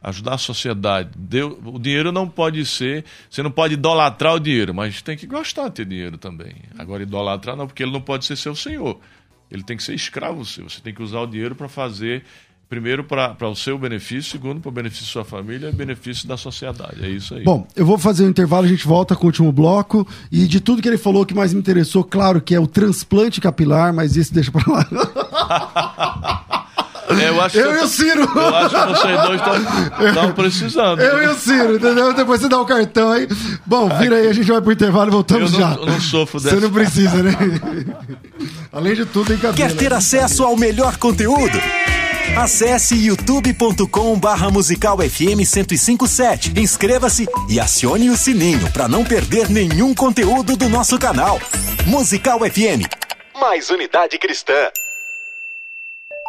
ajudar a sociedade. Deu, o dinheiro não pode ser, você não pode idolatrar o dinheiro, mas tem que gostar de ter dinheiro também. Agora, idolatrar não, porque ele não pode ser seu senhor. Ele tem que ser escravo seu. Você tem que usar o dinheiro para fazer primeiro para o seu benefício, segundo para o benefício da sua família e benefício da sociedade. É isso aí. Bom, eu vou fazer um intervalo, a gente volta com o último bloco. E de tudo que ele falou, o que mais me interessou, claro que é o transplante capilar, mas isso deixa para lá. [LAUGHS] É, eu acho eu e o Ciro. Eu acho que vocês dois estão precisando. Eu e o Ciro, entendeu? Depois você dá o um cartão aí. Bom, vira aí, a gente vai pro intervalo e voltamos eu não, já. Eu não sofro dessa. Você não precisa, né? [LAUGHS] Além de tudo, tem cabelo. Quer ter acesso ao melhor conteúdo? Acesse youtube.com barra musical FM 1057. Inscreva-se e acione o sininho para não perder nenhum conteúdo do nosso canal. Musical FM. Mais unidade cristã.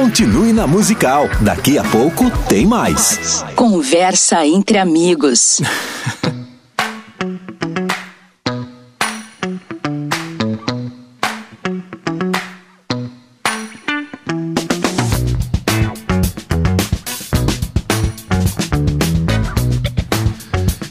Continue na musical. Daqui a pouco tem mais. Conversa entre amigos.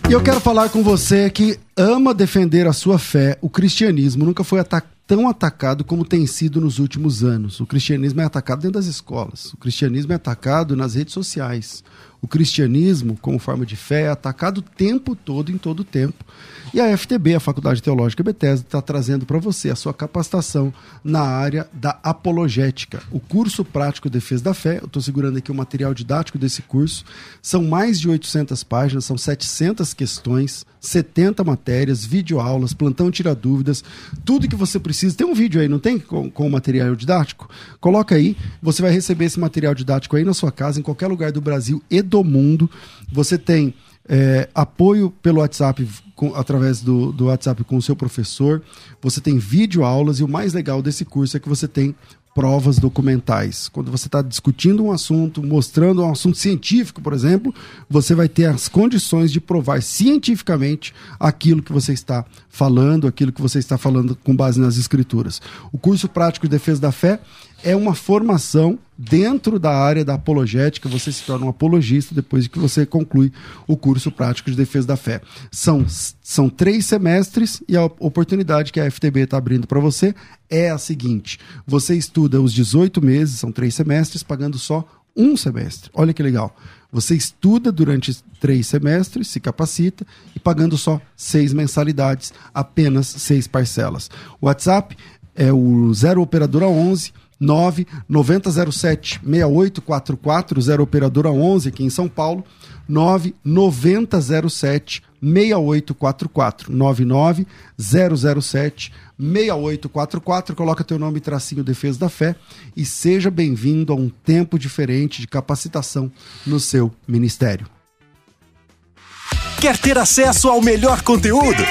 E eu quero falar com você que ama defender a sua fé. O cristianismo nunca foi atacado tão atacado como tem sido nos últimos anos. O cristianismo é atacado dentro das escolas, o cristianismo é atacado nas redes sociais. O cristianismo, como forma de fé, é atacado o tempo todo, em todo o tempo. E a FTB, a Faculdade Teológica Bethesda, está trazendo para você a sua capacitação na área da apologética. O curso prático Defesa da Fé, eu estou segurando aqui o material didático desse curso, são mais de 800 páginas, são 700 questões, 70 matérias, videoaulas, plantão tira dúvidas, tudo que você precisa. Tem um vídeo aí, não tem? Com, com o material didático? Coloca aí, você vai receber esse material didático aí na sua casa, em qualquer lugar do Brasil e do mundo. Você tem é, apoio pelo WhatsApp, com, através do, do WhatsApp com o seu professor. Você tem vídeo aulas e o mais legal desse curso é que você tem provas documentais. Quando você está discutindo um assunto, mostrando um assunto científico, por exemplo, você vai ter as condições de provar cientificamente aquilo que você está falando, aquilo que você está falando com base nas escrituras. O curso prático de defesa da fé é uma formação dentro da área da apologética, você se torna um apologista depois de que você conclui o curso prático de defesa da fé. São, são três semestres e a oportunidade que a FTB está abrindo para você é a seguinte: você estuda os 18 meses, são três semestres, pagando só um semestre. Olha que legal. Você estuda durante três semestres, se capacita e pagando só seis mensalidades, apenas seis parcelas. O WhatsApp é o 0 Operadora 11 99007 6844, 0 Operadora 11 aqui em São Paulo, 99007 6844, 99007 6844, coloca teu nome e tracinho Defesa da Fé e seja bem-vindo a um tempo diferente de capacitação no seu ministério. Quer ter acesso ao melhor conteúdo?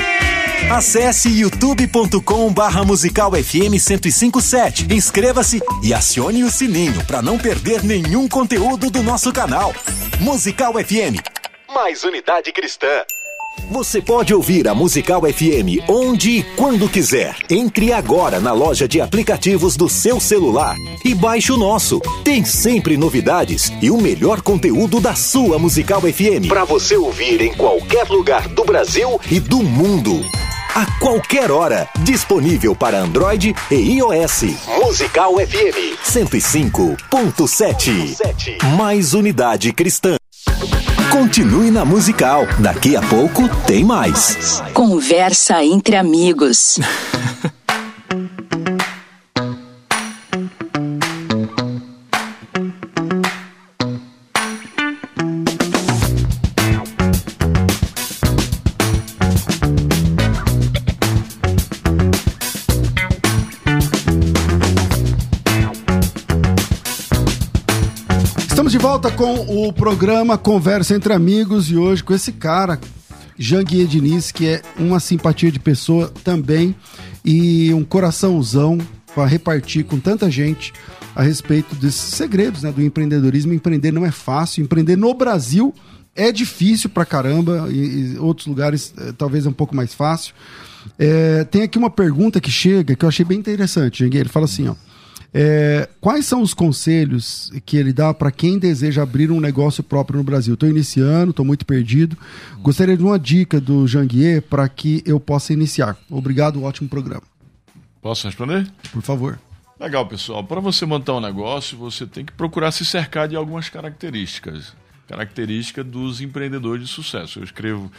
Acesse youtube.com barra musical FM 1057. Inscreva-se e acione o sininho para não perder nenhum conteúdo do nosso canal. Musical FM. Mais unidade cristã. Você pode ouvir a Musical FM onde e quando quiser. Entre agora na loja de aplicativos do seu celular e baixe o nosso. Tem sempre novidades e o melhor conteúdo da sua Musical FM para você ouvir em qualquer lugar do Brasil e do mundo. A qualquer hora. Disponível para Android e iOS. Musical FM 105.7. Mais unidade cristã. Continue na Musical. Daqui a pouco tem mais. Conversa entre amigos. [LAUGHS] volta com o programa Conversa entre Amigos e hoje com esse cara, Janguier Diniz, que é uma simpatia de pessoa também e um coraçãozão para repartir com tanta gente a respeito desses segredos né, do empreendedorismo. Empreender não é fácil, empreender no Brasil é difícil pra caramba, e, e outros lugares eh, talvez é um pouco mais fácil. É, tem aqui uma pergunta que chega que eu achei bem interessante. Ele fala assim, ó. É, quais são os conselhos que ele dá para quem deseja abrir um negócio próprio no Brasil? Estou iniciando, estou muito perdido. Gostaria de uma dica do Janguier para que eu possa iniciar. Obrigado, ótimo programa. Posso responder? Por favor. Legal, pessoal. Para você montar um negócio, você tem que procurar se cercar de algumas características. Característica dos empreendedores de sucesso. Eu escrevo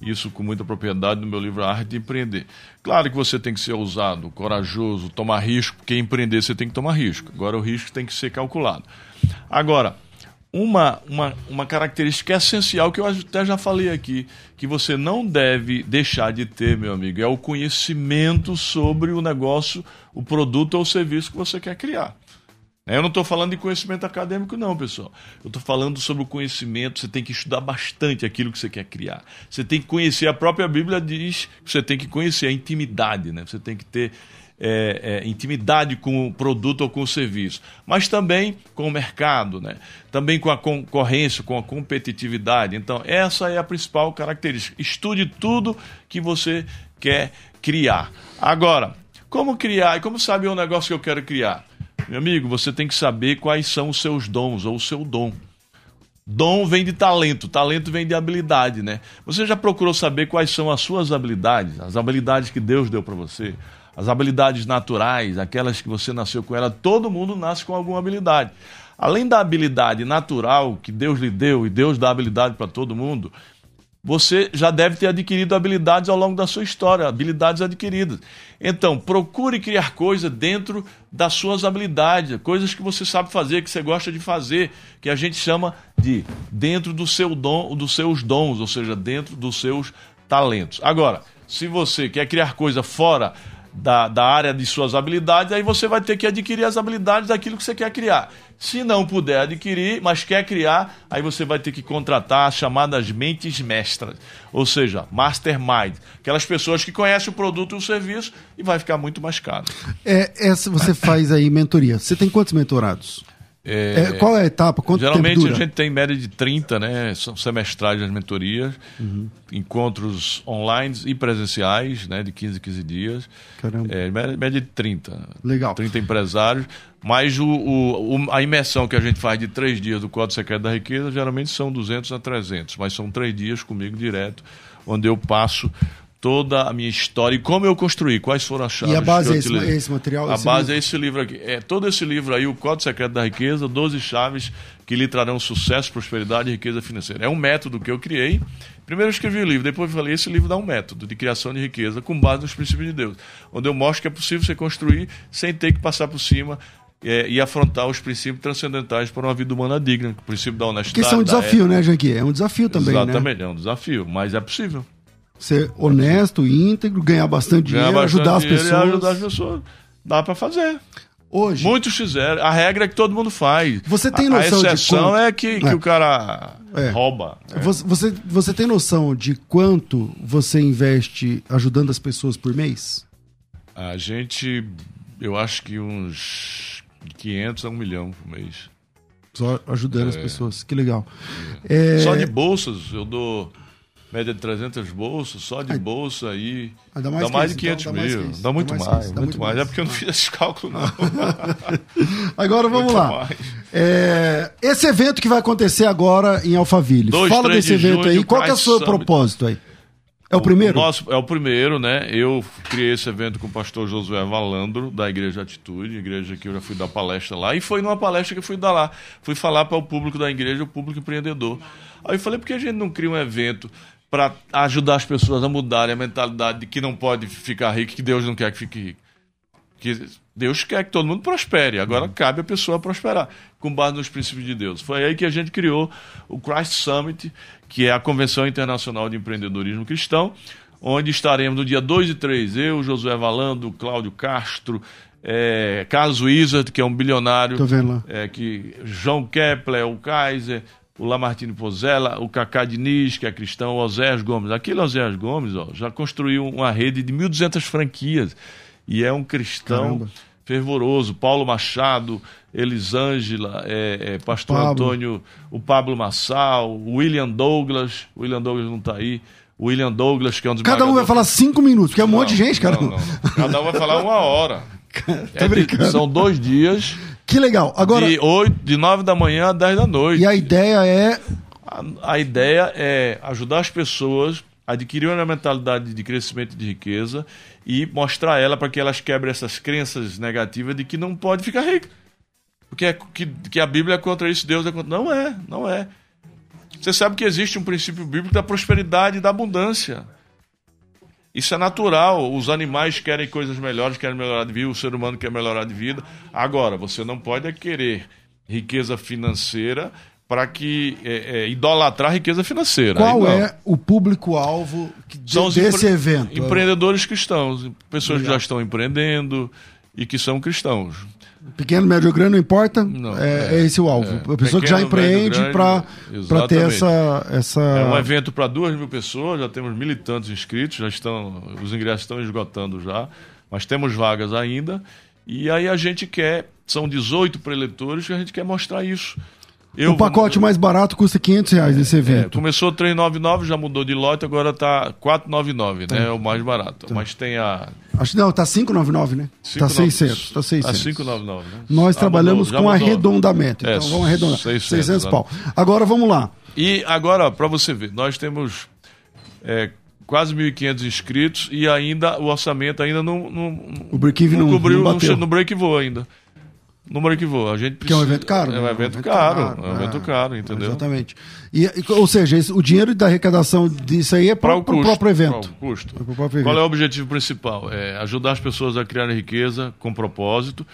isso com muita propriedade no meu livro Arte de Empreender. Claro que você tem que ser ousado, corajoso, tomar risco, porque empreender você tem que tomar risco. Agora o risco tem que ser calculado. Agora, uma, uma, uma característica essencial que eu até já falei aqui, que você não deve deixar de ter, meu amigo, é o conhecimento sobre o negócio, o produto ou o serviço que você quer criar. Eu não estou falando de conhecimento acadêmico, não, pessoal. Eu estou falando sobre o conhecimento. Você tem que estudar bastante aquilo que você quer criar. Você tem que conhecer. A própria Bíblia diz que você tem que conhecer a intimidade, né? Você tem que ter é, é, intimidade com o produto ou com o serviço, mas também com o mercado, né? também com a concorrência, com a competitividade. Então, essa é a principal característica. Estude tudo que você quer criar. Agora, como criar e como saber o negócio que eu quero criar? Meu amigo, você tem que saber quais são os seus dons ou o seu dom. Dom vem de talento, talento vem de habilidade, né? Você já procurou saber quais são as suas habilidades, as habilidades que Deus deu para você, as habilidades naturais, aquelas que você nasceu com ela. Todo mundo nasce com alguma habilidade. Além da habilidade natural que Deus lhe deu e Deus dá habilidade para todo mundo, você já deve ter adquirido habilidades ao longo da sua história, habilidades adquiridas. Então, procure criar coisas dentro das suas habilidades, coisas que você sabe fazer, que você gosta de fazer, que a gente chama de dentro do seu dom, dos seus dons, ou seja, dentro dos seus talentos. Agora, se você quer criar coisa fora da, da área de suas habilidades, aí você vai ter que adquirir as habilidades daquilo que você quer criar. Se não puder adquirir, mas quer criar, aí você vai ter que contratar as chamadas mentes mestras, ou seja, mastermind, aquelas pessoas que conhecem o produto e o serviço e vai ficar muito mais caro. É, essa você faz aí mentoria. Você tem quantos mentorados? É, É, qual é a etapa? Quanto Geralmente a gente tem média de 30, né? São semestrais as mentorias, Uhum. encontros online e presenciais, né? De 15 em 15 dias. Caramba. É, média, média de 30. Legal. 30 empresários. Mas o, o- o- a imersão que a gente faz de três dias do Código Secreto da Riqueza, geralmente são 200 a 300. Mas são três dias comigo direto, onde eu passo toda a minha história e como eu construí, quais foram as chaves E a base que é esse, esse material? A esse base livro? é esse livro aqui. É todo esse livro aí, o Código Secreto da Riqueza, 12 chaves que lhe trarão sucesso, prosperidade e riqueza financeira. É um método que eu criei. Primeiro eu escrevi o livro, depois eu falei, esse livro dá um método de criação de riqueza com base nos princípios de Deus, onde eu mostro que é possível você construir sem ter que passar por cima é, e afrontar os princípios transcendentais para uma vida humana digna, o princípio da honestidade. Porque isso é um desafio, né, Janqui? É um desafio ética. também, né? Exatamente, é um desafio, mas é possível. Ser honesto, íntegro, ganhar bastante Ganhar dinheiro, bastante ajudar as dinheiro e pessoas. ajudar as pessoas. Dá para fazer. Hoje, Muitos fizeram. A regra é que todo mundo faz. Você tem A- noção de A exceção quanto- é que, que É. o cara É. rouba. né? você, você, tem noção de quanto você investe ajudando as pessoas por mês? A gente, eu acho que uns 500 a 1 milhão por mês. Só ajudando as pessoas. Que legal. É, Só de bolsas, eu dou média de 300 bolsas, só de bolsa aí. Dá mais dá mais de 500 então, dá mais mil. isso, Dá muito dá mais mais, dá muito mais. mais. É porque eu não fiz esse cálculo, não. [LAUGHS] Agora vamos Muito lá. mais. É, esse evento que vai acontecer agora em Alphaville. Dois, Fala desse de evento junho, aí. Qual que é o seu propósito aí? É o primeiro? nosso, é o primeiro, né? Eu criei esse evento com o pastor Josué Valandro, da Igreja Atitude, igreja que eu já fui dar palestra lá. E foi numa palestra que eu fui dar lá. Fui falar para o público da igreja, o público empreendedor. Aí eu falei, por que a gente não cria um evento para ajudar as pessoas a mudarem a mentalidade de que não pode ficar rico, que Deus não quer que fique rico? Que Deus quer que todo mundo prospere. Agora cabe a pessoa prosperar, com base nos princípios de Deus. Foi aí que a gente criou o Christ Summit, que é a Convenção Internacional de Empreendedorismo Cristão, onde estaremos no dia 2 e 3, eu, Josué Valando, Cláudio Castro, é, Carlos Wizard, que é um bilionário, Tô vendo lá. é, que João Kepler, o Kaiser, o Lamartine Pozella, o Cacá Diniz, que é cristão, o Oséias Gomes. Aquele Oséias Gomes ó, já construiu uma rede de 1.200 franquias e é um cristão Caramba. fervoroso. Paulo Machado, Elisângela, é, é, Pastor Pablo. Antônio, o Pablo Massal, o William Douglas. O William Douglas não está aí. O William Douglas, que é um dos Cada um vai falar cinco minutos, porque é um monte de gente, cara. Não, não, não. Cada um vai falar uma hora. [LAUGHS] É brincando. são dois dias, Que legal. Agora, de, 8, de 9 da manhã a 10 da noite. e a ideia é. A, a ideia é ajudar as pessoas a adquirirem uma mentalidade de crescimento e de riqueza e mostrar ela para que elas quebrem essas crenças negativas de que não pode ficar rico. Porque é, que, que a Bíblia é contra isso, Deus é contra. Não é, não é. Você sabe que existe um princípio bíblico da prosperidade e da abundância. Isso é natural. Os animais querem coisas melhores, querem melhorar de vida, o ser humano quer melhorar de vida. Agora, você não pode é querer riqueza financeira para que é, é, idolatrar a riqueza financeira. Qual é o público-alvo que- de- desse evento? Empreendedores cristãos, pessoas que Legal. já estão empreendendo e que são cristãos. Pequeno, médio ou grande, não importa. Não, é, é, é esse o alvo. é. a pessoa que já Pequeno, empreende para ter essa. essa... É um evento para duas mil pessoas, já temos mil e tantos inscritos, já estão, os ingressos estão esgotando já, mas temos vagas ainda. E aí a gente quer, são 18 preletores que a gente quer mostrar isso. Eu o pacote mais barato custa 500 reais nesse É, evento. começou 399, já mudou de lote, agora tá 499, né? É o mais barato. Mas tem a Acho que não, tá 599, né? Tá 600. Tá 600. A 599, né? Nós Ah, trabalhamos mudou, com mudou. arredondamento. É, Então vamos arredondar. 600, 600 né? pau. Agora vamos lá. E agora, para você ver, nós temos é, quase 1.500 inscritos e ainda o orçamento ainda não, não, O break-even não- cobriu, não não, no break ainda. No break voa. A gente Que é um precisa- evento caro. É né? um evento caro. É um evento caro, entendeu? Exatamente. E, ou seja, o dinheiro da arrecadação disso aí é para Para o próprio evento. Pra o custo. É pro próprio Qual é evento. o objetivo principal? É ajudar as pessoas a criarem riqueza com propósito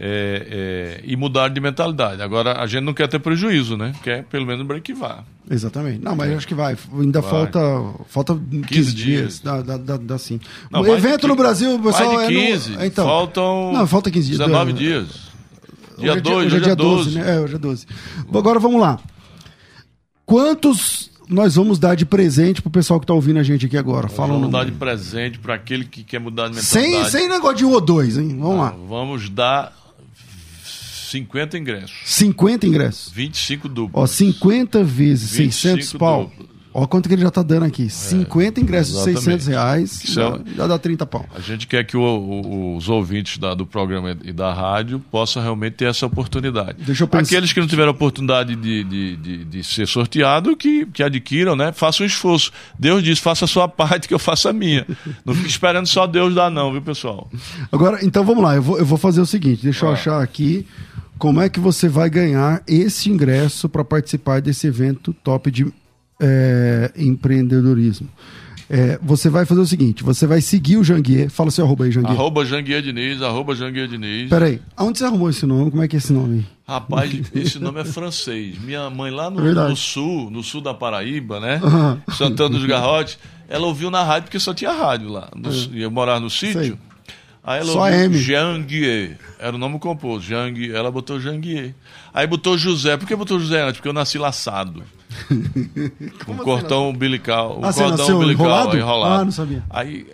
é, é, e mudar de mentalidade. Agora, a gente não quer ter prejuízo, né? Quer pelo menos breakivar. Exatamente. Não, mas acho que vai. Ainda Vai. falta, falta 15, dias. dias. Dá, dá, dá, dá sim. Não, o evento qui- no Brasil, pessoal. Mais de é no- 15. então, Faltam Não, falta 15 dias. 19 É, dias. Dia Hoje é 2, hoje é dia 12, né? É, hoje é 12. Bom, Agora vamos lá. Quantos nós vamos dar de presente pro pessoal que tá ouvindo a gente aqui agora? Fala um Vamos dar de presente para aquele que quer mudar de Sem, mentalidade. sem negócio de um ou dois, hein? Vamos lá. Vamos dar 50 ingressos. 50 ingressos. 25 duplos. Ó, 50 vezes 25 600 pau. duplos. Ó, quanto que ele já tá dando aqui. 50 ingressos de exatamente. 600 reais. Isso é- Já, já dá 30 pau. A gente quer que o- o- os ouvintes da- do programa e da rádio possam realmente ter essa oportunidade. Deixa eu pensar- Aqueles que não tiveram a oportunidade de, de, de, de ser sorteado, que, que adquiram, né? Façam um esforço. Deus diz, faça a sua [LAUGHS] parte que eu faço a minha. Não fique esperando só Deus dar não, viu, pessoal? Agora, então vamos lá. Eu vou, eu vou fazer o seguinte. Deixa eu achar aqui como é que você vai ganhar esse ingresso para participar desse evento top de é, empreendedorismo. É, você vai fazer o seguinte: você vai seguir o Janguier. Fala seu arroba aí, Janguier. Arroba Janguier Diniz, arroba Janguier Diniz. Peraí, aonde você arrumou esse nome? Como é que é esse nome? Rapaz, [LAUGHS] esse nome é francês. Minha mãe lá no, É no sul, no sul da Paraíba, né? Aham. Santana dos Garrotes, ela ouviu na rádio porque só tinha rádio lá. No, e Eu morava no Sei. sítio. Aí ela Só ouviu M. Janguier. Era o nome composto. Janguier. Ela botou Janguier. Aí botou José. Por que botou José antes? Porque eu nasci laçado. Com [LAUGHS] cordão umbilical. O Ah, cordão umbilical enrolado? enrolado. Ah, não sabia. Aí,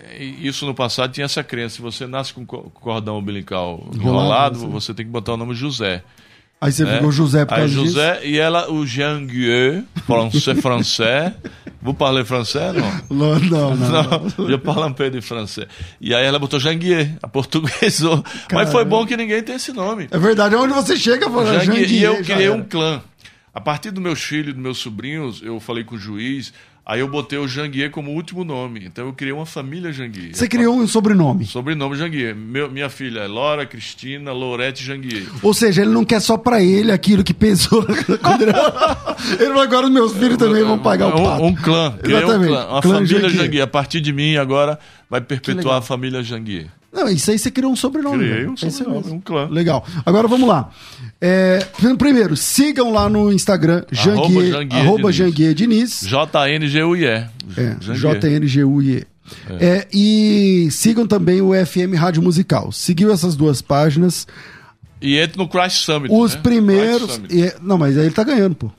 isso no passado tinha essa crença. Se você nasce com co- cordão umbilical Enrolado, enrolado, você tem que botar o nome José. Aí você né? ficou José por Aí causa disso? José e ela, o Jean Guieux, français, [LAUGHS] français. Vous parlez français, não? Não, não, não. Je parle un peu de français. E aí ela botou Janguier, a portuguesou. Mas foi bom que ninguém tem esse nome. É verdade, onde você chega, fala Janguier. E eu criei um clã. A partir dos meus filhos, dos meus sobrinhos, eu falei com o juiz, aí eu botei o Janguier como último nome. Então eu criei uma família Janguier. Você criou um sobrenome. Sobrenome Janguier. Meu, minha filha é Laura Cristina Lourete Janguier. Ou seja, ele não quer só pra ele aquilo que pensou. [LAUGHS] ele... agora os meus filhos também vão pagar o pato. Um, um clã. Exatamente. Um clã. Uma Clã família Janguier. A partir de mim, agora, vai perpetuar a família Janguier. Não, isso aí você criou um sobrenome. Criei velho. um É sobrenome, um clã. Legal. Agora vamos lá. É, primeiro, sigam lá no Instagram, Janguier, arroba. Janguier Diniz. J-N-G-U-I-E. É. JNGUIE. É, e sigam também o FM Rádio Musical. Seguiu essas duas páginas. E entra no Christ Summit. Os né? primeiros. Summit. e- não, mas aí ele tá ganhando, pô.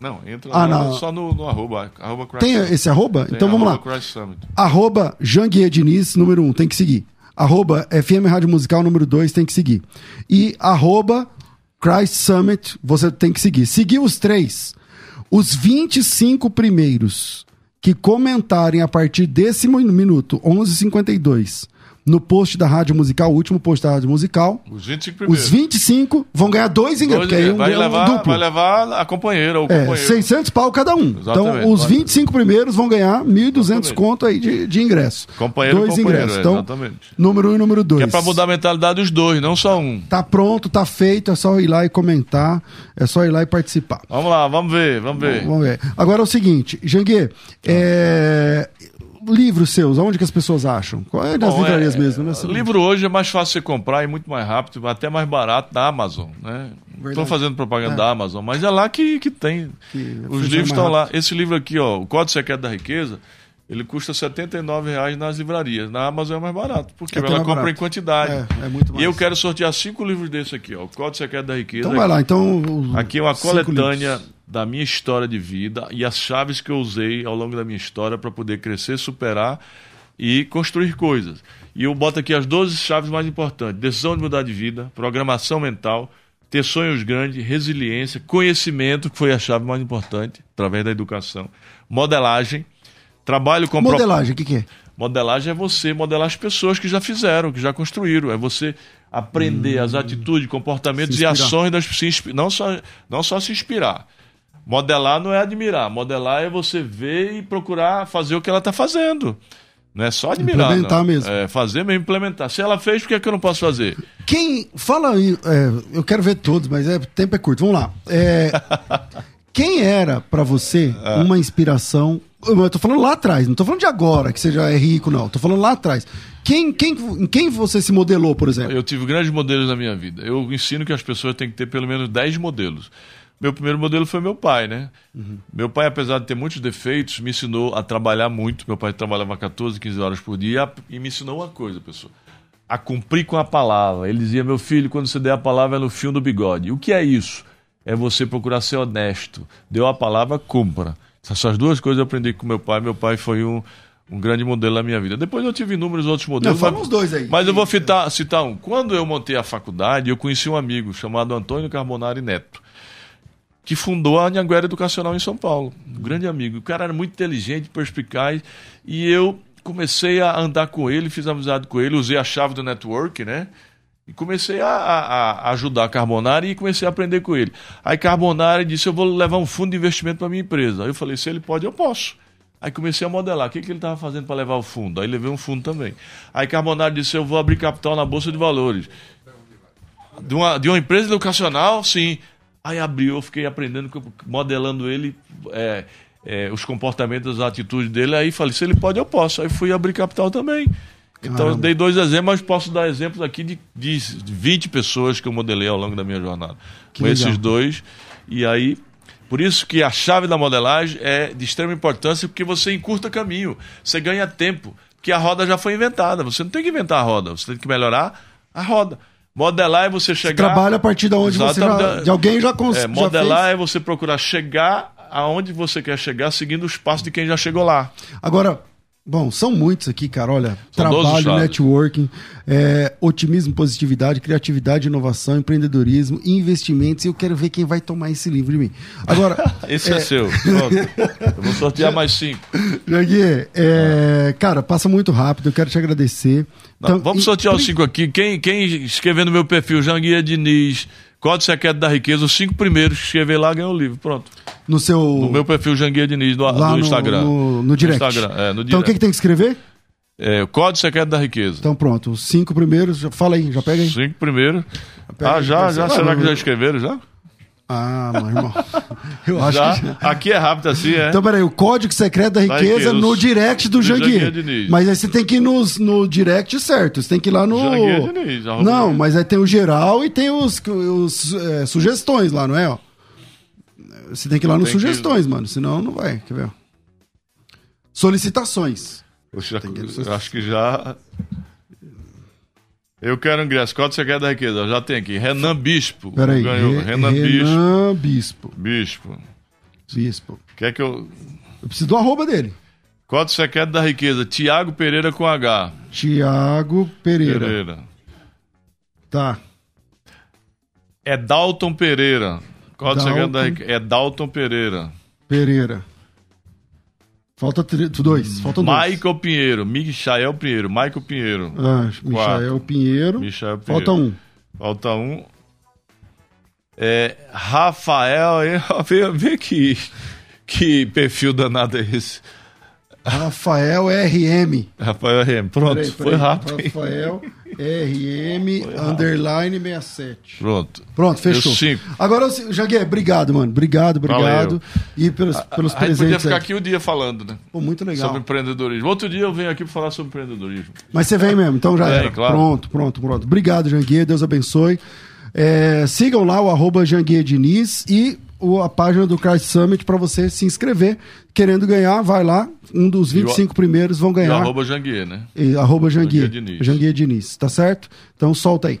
Não, entra Ah, lá não. só no, no arroba. arroba Tem Summit. esse arroba? Tem então vamos lá. arroba Christ Summit. Arroba Janguier Diniz, número 1, um, tem que seguir. Arroba FM Rádio Musical, número 2, tem que seguir. E arroba Christ Summit, você tem que seguir. Seguir os três. Os 25 primeiros que comentarem a partir desse min- minuto, 11h52, no post da Rádio Musical, o último post da Rádio Musical, Os 25 primeiros. os 25 vão ganhar dois ingressos, Dois porque aí um, vai, é um levar, duplo. vai levar a companheira ou o É, companheiro. 600 pau cada um. Exatamente. Então, os Vai. 25 primeiros vão ganhar 1.200 Exatamente. conto aí de, de ingresso. Companheiro Dois companheiro, ingressos. é, Então, exatamente. número 1 um e número 2. Que é pra mudar a mentalidade dos dois, não só um. Tá pronto, tá feito, é só ir lá e comentar, é só ir lá e participar. Vamos lá, vamos ver, vamos ver. Vamos ver. Agora é o seguinte, Janguier, é... livros seus, aonde que as pessoas acham? Qual é das Bom, livrarias é, mesmo, né? Livro hoje é mais fácil você comprar e muito mais rápido, até mais barato da Amazon, né? Estou fazendo propaganda da Amazon, mas é lá que, que tem. Que Os livros estão lá. Esse livro aqui, ó, O Código Secreto da Riqueza, ele custa 79 reais nas livrarias. Na Amazon é mais barato, porque É ela compra barato. em quantidade. É, é muito mais. E eu quero sortear cinco livros desse aqui, ó. O Código Secreto da Riqueza. Então vai lá, então... Aqui é uma coletânea livros. Da minha história de vida e as chaves que eu usei ao longo da minha história para poder crescer, superar e construir coisas. E eu boto aqui as 12 chaves mais importantes: decisão de mudar de vida, programação mental, ter sonhos grandes, resiliência, conhecimento, que foi a chave mais importante, através da educação, modelagem, trabalho com pro- Modelagem, o que que é? Modelagem é você modelar as pessoas que já fizeram, que já construíram. É você aprender as atitudes, comportamentos Hum. E ações das se inspi- não só não só se inspirar. Modelar não é admirar. Modelar é você ver e procurar fazer o que ela está fazendo. Não é só admirar. Implementar não. mesmo. É fazer mesmo, implementar. Se ela fez, por que, é que eu não posso fazer? Quem. Fala aí. é, eu quero ver todos, mas é, tempo é curto. Vamos lá. É, [LAUGHS] quem era pra você Ah. uma inspiração? Eu tô falando lá atrás, não tô falando de agora, que você já é rico, não. Tô falando lá atrás. Quem, quem, em quem você se modelou, por exemplo? Eu tive grandes modelos na minha vida. Eu ensino que as pessoas têm que ter pelo menos 10 modelos. Meu primeiro modelo foi meu pai, né? Meu pai, apesar de ter muitos defeitos, me ensinou a trabalhar muito. Meu pai trabalhava 14, 15 horas por dia e me ensinou uma coisa, pessoal. A cumprir com a palavra. Ele dizia, meu filho, quando você der a palavra é no fio do bigode. O que é isso? É você procurar ser honesto. Deu a palavra, cumpra. Essas duas coisas eu aprendi com meu pai. Meu pai foi um, um grande modelo na minha vida. Depois eu tive inúmeros outros modelos. Não, uns dois aí. Mas eu vou citar, citar um. Quando eu montei a faculdade, eu conheci um amigo chamado Antônio Carbonari Neto, que fundou a Anhanguera Educacional em São Paulo. Um grande amigo. O cara era muito inteligente, perspicaz, e eu comecei a andar com ele, fiz amizade com ele, usei a chave do network, né? E comecei a, a- a ajudar a Carbonari e comecei a aprender com ele. Aí Carbonari disse: Eu vou levar um fundo de investimento para minha empresa. Aí eu falei: Se ele pode, eu posso. Aí comecei a modelar o que, que ele estava fazendo para levar o fundo. Aí levei um fundo também. Aí Carbonari disse: Eu vou abrir capital na Bolsa de Valores. De uma, de uma empresa educacional, sim. Aí abriu, eu fiquei aprendendo, modelando ele, é, é, os comportamentos, as atitudes dele. Aí falei: Se ele pode, eu posso. Aí fui abrir capital também. Então, eu Caramba. dei dois exemplos, mas posso dar exemplos aqui de, de 20 pessoas que eu modelei ao longo da minha jornada. Que com legal. esses dois. E aí, por isso que a chave da modelagem é de extrema importância, porque você encurta caminho, você ganha tempo, porque a roda já foi inventada. Você não tem que inventar a roda, você tem que melhorar a roda. Modelar é você chegar. Trabalha a partir de onde você já, de alguém já cons- É, modelar fez. é você procurar chegar aonde você quer chegar, seguindo os passos de quem já chegou lá. Agora, bom, são muitos aqui, cara. Olha, São 12 trabalho, networking, é, otimismo, positividade, criatividade, inovação, empreendedorismo, investimentos. E eu quero ver quem vai tomar esse livro de mim. Agora, [LAUGHS] Esse é, seu. Pronto. Eu vou sortear mais cinco. [LAUGHS] Jaguier, é, cara, passa muito rápido. Eu quero te agradecer. Não, Então, vamos e- sortear os cinco aqui. Quem, quem escrever no meu perfil, Janguia Diniz, Código Secreto da Riqueza, os cinco primeiros que escrever lá ganham o livro. Pronto. No seu. No meu perfil Janguia Diniz, do, lá do no, Instagram. No, no direct. Instagram, é, no então o que, direct. que tem que escrever? É, Código Secreto da Riqueza. Então pronto, os cinco primeiros. Fala aí, já pega aí. Cinco primeiros. Ah, já, já? Será que já escreveram já? Ah, meu irmão. [LAUGHS] Eu acho Já? que já. Aqui é rápido assim, é? Então, peraí, o código secreto da riqueza riqueza, no direct do do Diniz. Mas aí você tem que ir nos, no direct certo. Você tem que ir lá no. Diniz, Não, mas aí tem o geral e tem os, os é, sugestões lá, não é? ó? Você tem que ir lá nos Tem que- sugestões, mano. Senão não vai. Quer ver? Solicitações. Eu, já- que- eu acho que já. Eu quero ingresso. Código Secreto da Riqueza. Já tem aqui. Renan Bispo. Peraí. Ganhou. Re- Renan Bispo. Renan Bispo. Bispo. Bispo. Quer que eu. Eu preciso do arroba dele. Código Secreto da Riqueza. Tiago Pereira com H. Tiago Pereira. Pereira. Tá. É Dalton Pereira. Código Dalton. Secreto da Riqueza. É Dalton Pereira. Pereira. Falta dois. Faltam dois. Michael Pinheiro. Michael Pinheiro. Michael Pinheiro. Ah, Michael Pinheiro. Michael Pinheiro. Falta um. Falta um. É, Rafael, vê, [LAUGHS] vê que, que perfil danado é esse. Rafael RM. Rafael RM, pronto, Peraí, foi peraí. rápido. Rafael RM underline 67. Pronto. Pronto, fechou. Agora, Jaguer, obrigado, mano. Obrigado, obrigado. E pelos, pelos A podia presentes. ficar aí. aqui o dia falando, né? Pô, muito legal. Sobre empreendedorismo. Outro dia eu venho aqui para falar sobre empreendedorismo. Mas você vem mesmo, então já era. claro. Pronto, pronto, pronto. Obrigado, Janguier. Deus abençoe. É, sigam lá o arroba Janguier Diniz e o- a página do Christ Summit para você se inscrever. Querendo ganhar, vai lá. Um dos 25 primeiros vão E o ganhar. arroba Janguier, né? E arroba Janguier. Janguier Diniz. Janguier Diniz, tá certo? Então solta aí.